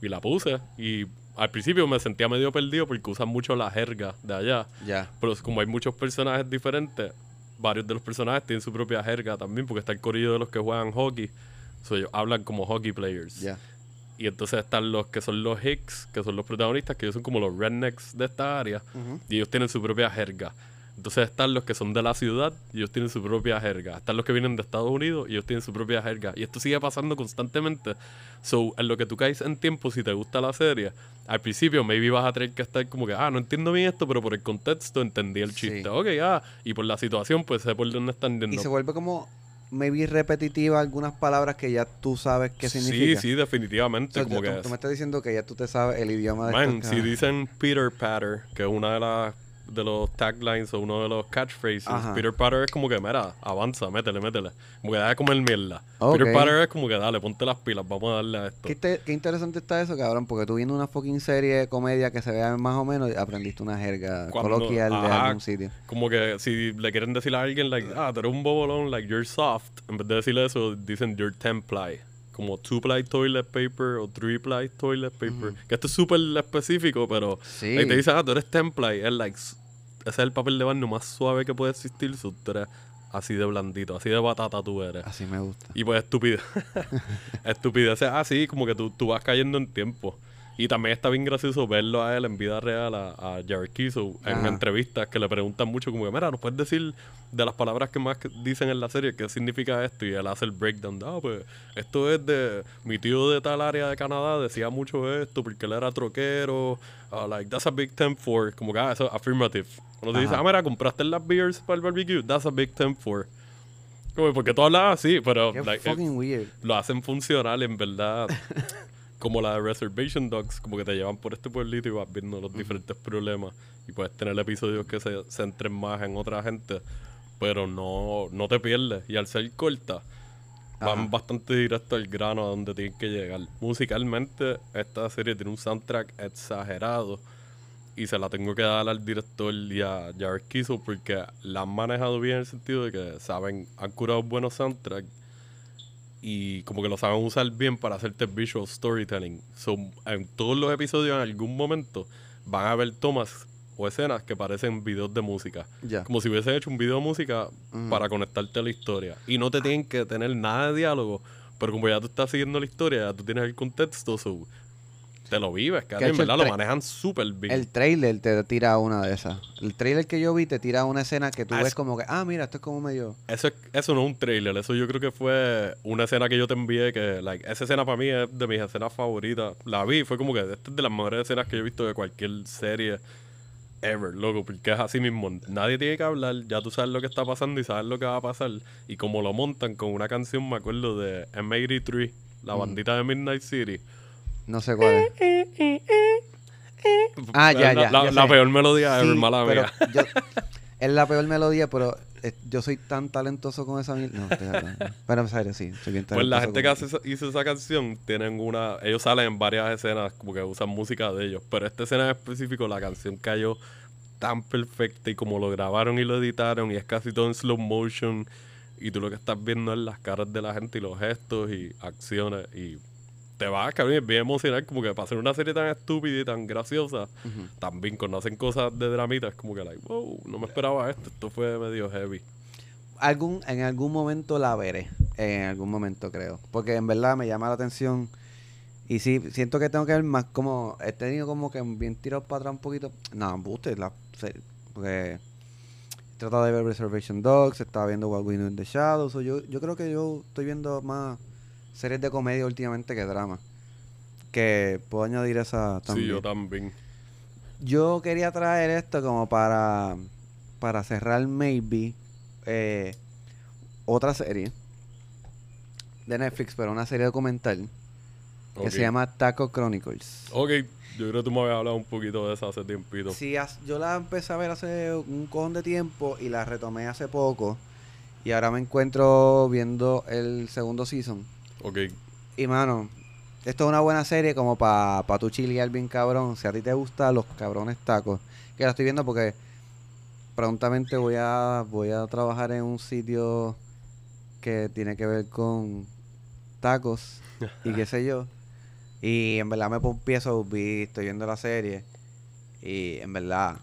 Y la puse, y al principio me sentía medio perdido porque usan mucho la jerga de allá. Ya. Pero como hay muchos personajes diferentes, varios de los personajes tienen su propia jerga también, porque está el corrido de los que juegan hockey. So, ellos hablan como hockey players. Ya. Y entonces están los que son los Hicks, que son los protagonistas, que ellos son como los rednecks de esta área. Ujú. Y ellos tienen su propia jerga. Entonces están los que son de la ciudad y ellos tienen su propia jerga. Están los que vienen de Estados Unidos y ellos tienen su propia jerga. Y esto sigue pasando constantemente. So, en lo que tú caes en tiempo, si te gusta la serie, al principio maybe vas a tener que estar como que, ah, no entiendo bien esto, pero por el contexto entendí el Sí. chiste. Ok, ah, y por la situación, pues sé por dónde están yendo. Y se vuelve como maybe repetitiva algunas palabras que ya tú sabes qué significa. Sí, sí, definitivamente. O sea, como tú, que tú me estás diciendo que ya tú te sabes el idioma de Man, estos si dicen Peter Patter, que es una de las de los taglines o uno de los catchphrases, Ajá. Peter Patter es como que, mira, avanza, métele, métele. Como que deja de comer mierda. Ok. Peter Patter es como que, dale, ponte las pilas, vamos a darle a esto. ¿Qué, te- qué interesante está eso, cabrón, porque tú viendo una fucking serie de comedia que se vea más o menos, aprendiste una jerga Cuando- coloquial de algún sitio. Como que si le quieren decir a alguien, like, ah, tú eres un bobolón, like, you're soft, en vez de decirle eso, dicen you're ten-ply. Como two-ply toilet paper o three-ply toilet paper. Que esto es súper específico, pero Sí. like, te dicen, ah, tú eres ten-ply. Es like, ese es el papel de baño más suave que puede existir. so tú eres así de blandito, así de batata tú eres. Así me gusta. Y pues estupidez. estupidez así, como que tú, tú vas cayendo en tiempo. Y también está bien gracioso verlo a él en vida real, a, a Jared Kiso, en Ajá. entrevistas que le preguntan mucho, como que, mira, ¿nos puedes decir de las palabras que más dicen en la serie qué significa esto? Y él hace el breakdown ah, pues, esto es de mi tío de tal área de Canadá, decía mucho esto porque él era troquero, ah, like, that's a big ten for, como que, ah, eso, affirmative. Cuando te dice, ah, mira, compraste las beers para el barbecue, that's a big ten for. Como, porque tú hablas así, pero like, eh, lo hacen funcional en verdad. como la de Reservation Dogs, como que te llevan por este pueblito y vas viendo los diferentes problemas. Y puedes tener episodios que se centren más en otra gente, pero no, no te pierdes. Y al ser corta, van Ajá. bastante directo al grano a donde tienen que llegar. Musicalmente, esta serie tiene un soundtrack exagerado. Y se la tengo que dar al director y a Jared Kiso porque la han manejado bien en el sentido de que saben, han curado buenos soundtracks y como que lo saben usar bien para hacerte visual storytelling. So, en todos los episodios, en algún momento, van a haber tomas o escenas que parecen videos de música. Como si hubiesen hecho un video de música para conectarte a la historia. Y no te tienen que tener nada de diálogo, pero como ya tú estás siguiendo la historia, ya tú tienes el contexto, so, te lo vives, ha En verdad lo manejan súper bien. El trailer te tira una de esas. El trailer que yo vi te tira una escena que tú Ah, ves es- como que, ah, mira, esto es como medio... Eso, es- eso no es un trailer, eso yo creo que fue una escena que yo te envié que, like, esa escena para mí es de mis escenas favoritas. La vi, fue como que esta es de las mejores escenas que yo he visto de cualquier serie ever, loco, porque es así mismo. Nadie tiene que hablar, ya tú sabes lo que está pasando y sabes lo que va a pasar. Y como lo montan con una canción, me acuerdo de M83, la bandita de Midnight City. No sé cuál es. Ah, ya, la, ya. La, ya la sé. peor melodía Sí, ever, mala pero mía. yo- es la peor melodía, pero eh, yo soy tan talentoso con esa mierda. No, pero en serio, sí, soy bien talentoso. Pues la gente que hace esa- hizo esa canción tienen una. Ellos salen en varias escenas como que usan música de ellos. Pero esta escena en específico, la canción cayó tan perfecta y como lo grabaron y lo editaron y es casi todo en slow motion. Y tú lo que estás viendo es las caras de la gente y los gestos y acciones. Y te vas, cabrón, es bien emocional. Como que para hacer una serie tan estúpida y tan graciosa, también cuando hacen cosas de dramita, es como que, like, wow, no me esperaba esto. Esto fue medio heavy. algún, en algún momento la veré. En algún momento creo. Porque en verdad me llama la atención. Y sí, siento que tengo que ver más como. He tenido como que bien tirado para atrás un poquito. No, embuste, la serie. Porque. He tratado de ver Reservation Dogs, estaba viendo What We Do in the Shadows. o yo, yo creo que yo estoy viendo más series de comedia últimamente que drama. Que puedo añadir esa también. Sí, yo también. Yo quería traer esto como para, para cerrar, maybe, eh, otra serie de Netflix, pero una serie documental que se llama Taco Chronicles. Ok, yo creo que tú me habías hablado un poquito de eso hace tiempito. Sí, yo la empecé a ver hace un cojón de tiempo y la retomé hace poco. Y ahora me encuentro viendo el segundo season. Ok. Y mano, esto es una buena serie como para pa tu chilear bien cabrón. Si a ti te gustan los cabrones tacos. Que la estoy viendo porque prontamente voy a, voy a trabajar en un sitio que tiene que ver con tacos y qué sé yo. Y en verdad me empiezo, vi, estoy viendo la serie. Y en verdad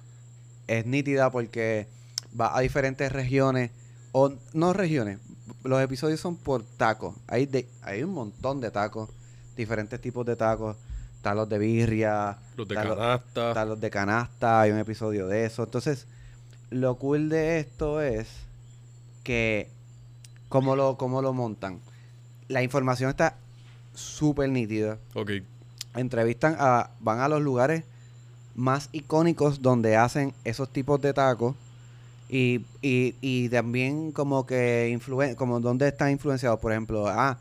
es nítida porque va a diferentes regiones. O no regiones. Los episodios son por tacos. Hay, de, hay un montón de tacos. Diferentes tipos de tacos. Están los de birria. Los de canasta. están los de canasta. Hay un episodio de eso. Entonces, lo cool de esto es que cómo lo, cómo lo montan. La información está súper nítida. Ok. Entrevistan a, van a los lugares más icónicos donde hacen esos tipos de tacos. Y, y, y también como que influen, como donde están influenciados, por ejemplo, ah,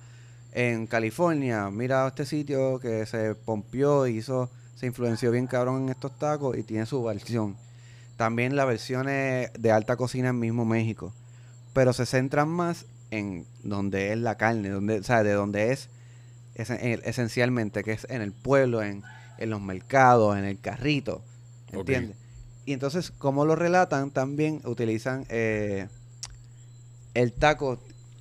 en California, mira este sitio que se pompió y hizo, se influenció bien cabrón en estos tacos y tiene su versión. También las versiones de alta cocina en mismo México. Pero se centran más en donde es la carne, donde, o sea, de donde es esen- en- esencialmente, que es en el pueblo, en, en los mercados, en el carrito. ¿Entiendes? Y entonces, como lo relatan, también utilizan eh, el taco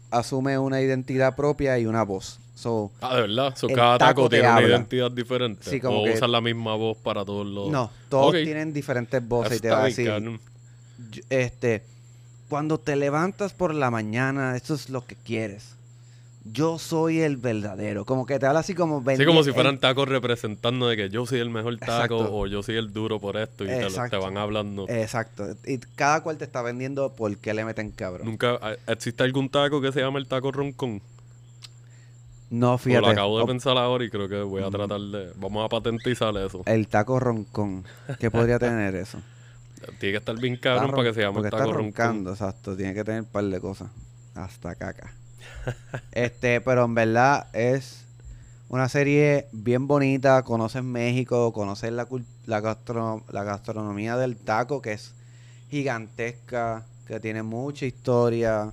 asume una identidad propia y una voz. So, Ah, de verdad. So, cada taco, tiene una habla. identidad diferente. Sí, como o que- usan la misma voz para todos los. no, todos tienen diferentes voces y te va a decir, este, cuando te levantas por la mañana, eso es lo que quieres. Yo soy el verdadero. Como que te habla así como... Sí, como si fueran tacos representando de que yo soy el mejor taco Exacto. o yo soy el duro por esto y te, lo- te Exacto. van hablando. Exacto. Y cada cual te está vendiendo por qué le meten cabrón. Nunca ah, existe algún taco que se llama el taco roncón. No, fíjate. lo acabo de o- pensar ahora y creo que voy a Mm. tratar de. Vamos a patentizar eso. el taco roncón. ¿Qué podría tener eso? Tiene que estar bien cabrón para que se llame porque el está taco roncón. roncando, exacto. Tiene que tener un par de cosas. Hasta caca. este, pero en verdad es una serie bien bonita. Conoces México, conoces la, la, gastro- la gastronomía del taco, que es gigantesca, que tiene mucha historia.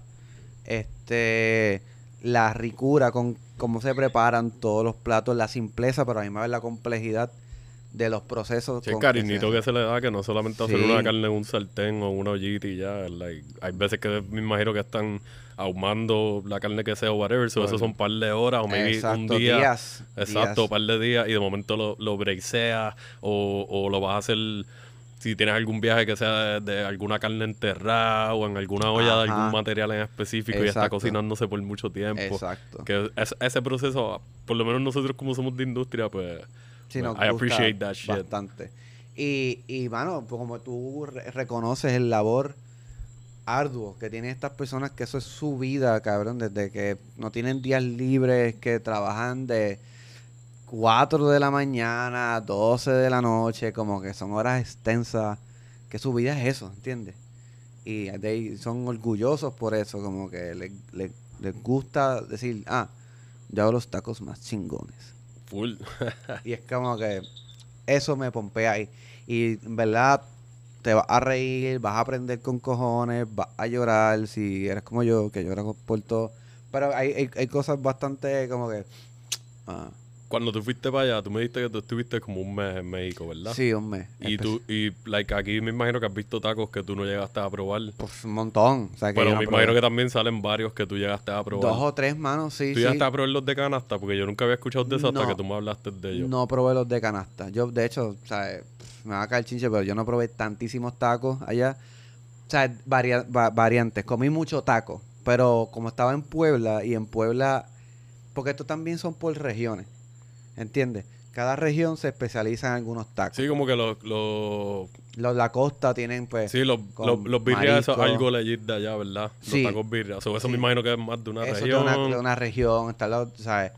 Este, la ricura con cómo se preparan todos los platos, la simpleza, pero a mí me vez la complejidad de los procesos. Sí, el cariñito que se le da, que no solamente hacer Sí. una carne en un sartén o una ollita y ya. like, hay veces que me imagino que están ahumando la carne que sea o whatever. So, eso son un par de horas o maybe un Exacto, día. días, Exacto, un par de días y de momento lo, lo breakseas o, o lo vas a hacer si tienes algún viaje que sea de, de alguna carne enterrada o en alguna olla de algún material en específico y está cocinándose por mucho tiempo. Exacto. Que es- ese proceso, por lo menos nosotros como somos de industria, pues Sí, nos I appreciate that shit. Bastante. Y, y mano, pues como tú re- reconoces el labor arduo que tienen estas personas, que eso es su vida, cabrón, desde que no tienen días libres, que trabajan de 4 de la mañana, 12 de la noche, como que son horas extensas, que su vida es eso, ¿entiendes? Y they son orgullosos por eso, como que le- le- les gusta decir, ah, yo hago los tacos más chingones. full. Y es como que eso me pompea ahí. Y en verdad te vas a reír, vas a aprender con cojones, vas a llorar si eres como yo, que llora por todo. Pero hay, hay, hay cosas bastante como que... ah, Cuando tú fuiste para allá, tú me dijiste que tú estuviste como un mes en México, ¿verdad? sí, hombre. Y tú, y like aquí me imagino que has visto tacos que tú no llegaste a probar. Pues un montón. O sea, que Pero me imagino que también salen varios que tú llegaste a probar. Dos o tres, manos, sí, ¿Tú sí. llegaste a probar los de canasta? Porque yo nunca había escuchado de eso hasta que tú me hablaste de ellos. No probé los de canasta. Yo, de hecho, o sea, me va a caer chinche, pero yo no probé tantísimos tacos allá. O sea, varia- va- variantes. Comí mucho taco, pero como estaba en Puebla y en Puebla, porque estos también son por regiones, ¿entiendes? Cada región se especializa en algunos tacos. Sí, como que los... los Los de la costa tienen, pues, sí, los, los, los birrias, eso es algo legit de allá, ¿verdad? Sí. Los tacos birrias. So, eso Sí. me imagino que es más de una eso región. de una, de una región, está la- ¿sabes?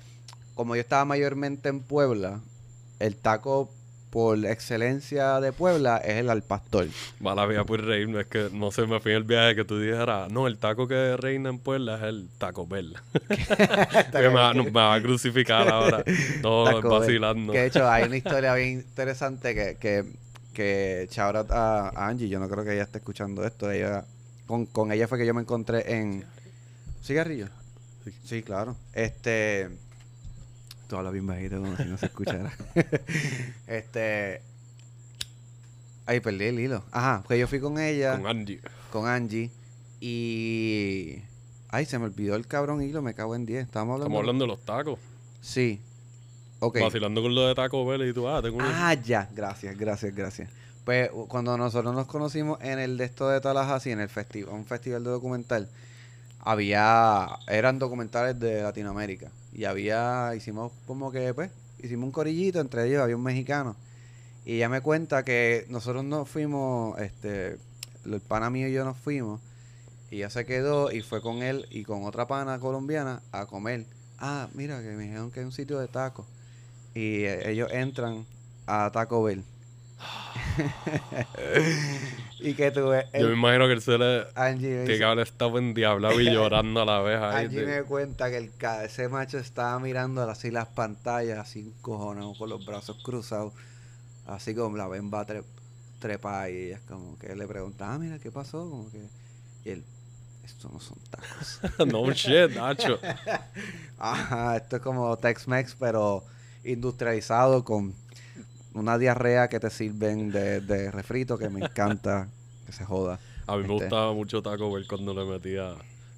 Como yo estaba mayormente en Puebla, el taco por excelencia de Puebla es el al pastor. Mala vida por reírme. Es que no sé, me fui en el viaje que tú dijeras, no, el taco que reina en Puebla es el Taco Bell. que me, va, no, me va a crucificar ahora. No, Taco vacilando. Que de hecho hay una historia bien interesante que, que, que shout out a, a Angie, yo no creo que ella esté escuchando esto. Ella, con, con ella fue que yo me encontré en cigarrillo. Sí. Sí, claro. Este tú hablas bien bajito como si no se escuchara. este Ay, perdí el hilo. Ajá, porque yo fui con ella, Con Angie. con Angie, y ay, se me olvidó el cabrón hilo, me cago en 10. Estábamos hablando. Estamos hablando de los tacos. Sí. Ok. vacilando con lo de Taco Bell y tú, ah, tengo un... Ah, ya. Gracias, gracias, gracias. Pues cuando nosotros nos conocimos en el de esto de Tallahassee, en el festival, un festival de documental, había, eran documentales de Latinoamérica. Y había, hicimos como que, pues, hicimos un corillito, entre ellos había un mexicano. Y ella me cuenta que nosotros nos fuimos, este, el pana mío y yo nos fuimos. Y ella se quedó y fue con él y con otra pana colombiana a comer. Ah, mira, que me dijeron que hay un sitio de tacos. Y eh, ellos entran a Taco Bell. y que tú ves. Yo me imagino que él se le... Angie Que cabrón estaba endiablado y llorando a la vez ahí. Angie me cuenta que el, ese macho estaba mirando así las pantallas, así encojonado, con los brazos cruzados, así como la ven va a tre- trepar y ella es como que le pregunta, ah, mira, ¿qué pasó? Como que, y él, esto no son tacos. no shit, Nacho. Ajá, esto es como Tex-Mex, pero industrializado con una diarrea que te sirven de, de refrito que me encanta que se joda. A mí me Este. gustaba mucho Taco Bell cuando le metía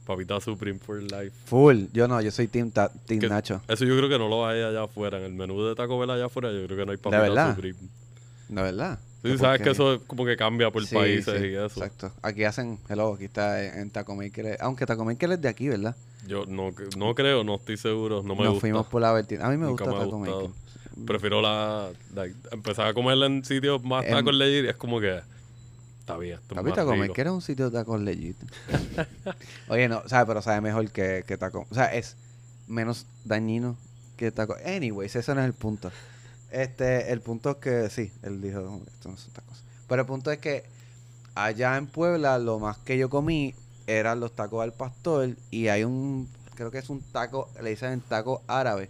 papita Supreme for life. Full, yo no, yo soy Team, Ta- team Que Nacho. Eso yo creo que no lo hay allá afuera. En el menú de Taco Bell allá afuera yo creo que no hay papita verdad? Supreme. ¿De verdad? Sí, ¿Qué sabes que eso como que cambia por Sí, países sí, y eso. Exacto. Aquí hacen, hello, aquí está en, Taco Maker. Aunque Taco Maker es de aquí, ¿verdad? Yo no, no creo, no estoy seguro, no me Nos gusta. fuimos por la vertiente. A mí me Nunca gusta me Taco. Maker. Prefiero la, like, empezar a comerla en sitios más Em, tacos legit y es como que está bien, esto es más rico. Maker es un sitio de tacos legit. Oye, no, sabe, pero sabe mejor que, que Taco. O sea, es menos dañino que Taco. Anyways, ese no es el punto. Este, el punto es que sí, él dijo, "No, esto no son tacos. Pero el punto es que allá en Puebla lo más que yo comí eran los tacos al pastor y hay un, creo que es un taco, le dicen taco árabe.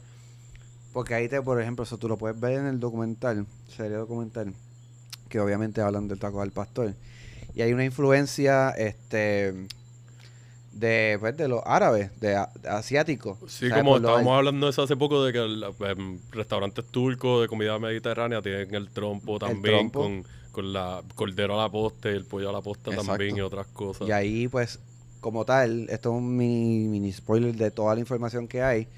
Porque ahí te, por ejemplo, eso tú lo puedes ver en el documental, serie documental, que obviamente hablan del taco al pastor. Y hay una influencia, este, de, pues, de los árabes, de, de asiáticos. Sí, ¿sabes? como Por estábamos hablando de eso hace poco, de que el- em, restaurantes turcos de comida mediterránea tienen el trompo también trompo. con, con la cordero a la posta y el pollo a la posta también y otras cosas. Y ahí, pues, como tal, esto es un mini, mini spoiler de toda la información que hay.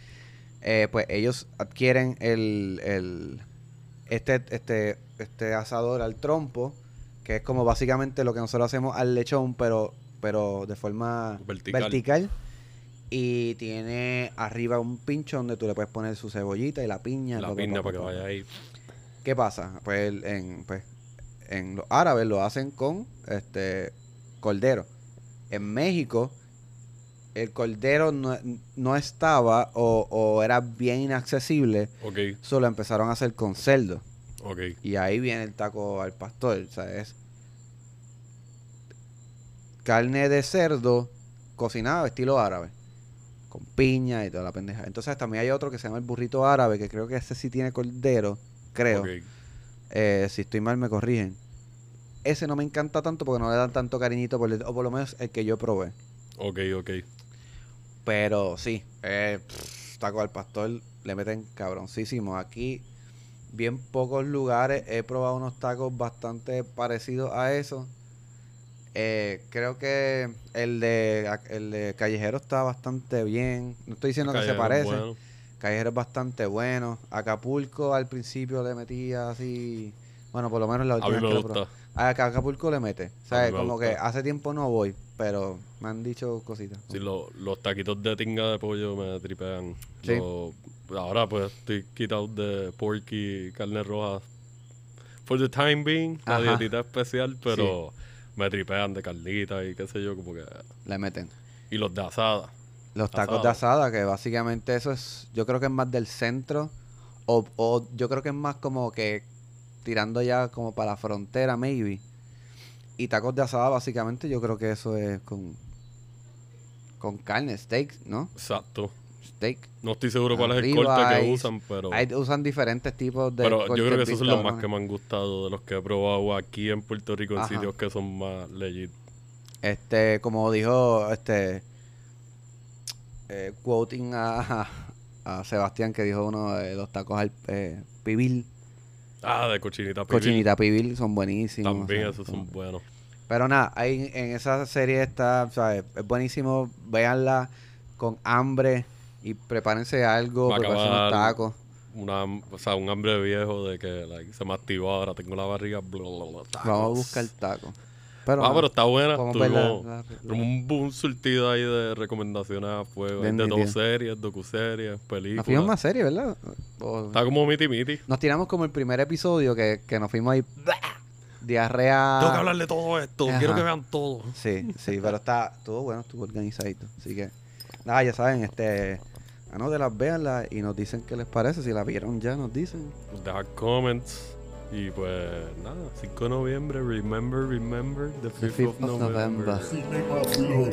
Eh, pues ellos adquieren el, el este, este, este asador al trompo, que es como básicamente lo que nosotros hacemos al lechón, pero, pero de forma Vertical. vertical. Y tiene arriba un pincho donde tú le puedes poner su cebollita y la piña. la piña pa, para que vaya ahí. ¿Qué pasa? Pues en, pues, en los árabes lo hacen con este cordero. En México, el cordero no, no estaba o, o era bien inaccesible, Ok, solo empezaron a hacer con cerdo. ok. Y ahí viene el taco al pastor. O sea, es carne de cerdo cocinada estilo árabe. Con piña y toda la pendeja. Entonces también hay otro que se llama el burrito árabe, que creo que ese sí tiene cordero, creo. Eh, si estoy mal, me corrigen. Ese no me encanta tanto porque no le dan tanto cariñito, por el- o por lo menos el que yo probé. Ok, ok. Pero sí, eh, pff, taco al pastor le meten cabroncísimo. Aquí, bien pocos lugares, he probado unos tacos bastante parecidos a eso. Eh, creo que el de, el de Callejero está bastante bien. No estoy diciendo que se parece. bueno. Callejero es bastante bueno. Acapulco al principio le metía así. Bueno, por lo menos la A última vez que lo probé. gusta. A Acapulco le mete. A ¿Sabes? mí me Como gusta. que hace tiempo no voy, pero me han dicho cositas. Sí, lo- los taquitos de tinga de pollo me tripean. Sí. Lo- ahora pues estoy quitado de pork y carne roja. For the time being, la Ajá. dietita especial, pero me tripean de carnita y qué sé yo, como que... Le meten. Y los de asada. Los tacos de Asado. asada, que básicamente eso es, yo creo que es más del centro, o, o yo creo que es más como que tirando ya como para la frontera, maybe. Y tacos de asada, básicamente, yo creo que eso es con, con carne, steak, ¿no? Exacto. Steak. No estoy seguro cuál es el corte que hay- usan, pero... Ahí usan diferentes tipos de Pero yo creo que esos son los más que me han gustado de los que he probado aquí en Puerto Rico en Ajá. sitios que son más legit. Este, como dijo, este, eh, quoting a, a Sebastián, que dijo uno de los tacos al eh, pibil, Ah, de cochinita pibil. cochinita pibil, son buenísimos. También esos son buenos. Pero nada, ahí en esa serie está, ¿sabes? Es buenísimo, véanla con hambre y prepárense algo, Va prepárense unos tacos. una, o sea, un hambre viejo de que like, se me activó ahora, tengo la barriga. bla, bla, bla, tacos. Vamos a buscar taco. Pero, Ah, pero está buena. La- Tuvimos la- un boom surtido ahí de recomendaciones a fuego. Bien de dos series, docuseries, películas. nos fuimos más serio, ¿verdad? O- Está como miti miti. nos tiramos como el primer episodio que, que nos fuimos ahí. Diarrea. Tengo que hablar de todo esto. Ajá. Quiero que vean todo. Sí, sí, pero está todo bueno, estuvo organizadito. Así que, nada, ya saben, este. Anótelas, véanlas y nos dicen qué les parece. Si la vieron ya, nos dicen. Dejar comments. Y pues nada, 5 de noviembre, remember, remember, the 5th, The of, 5th of November. November.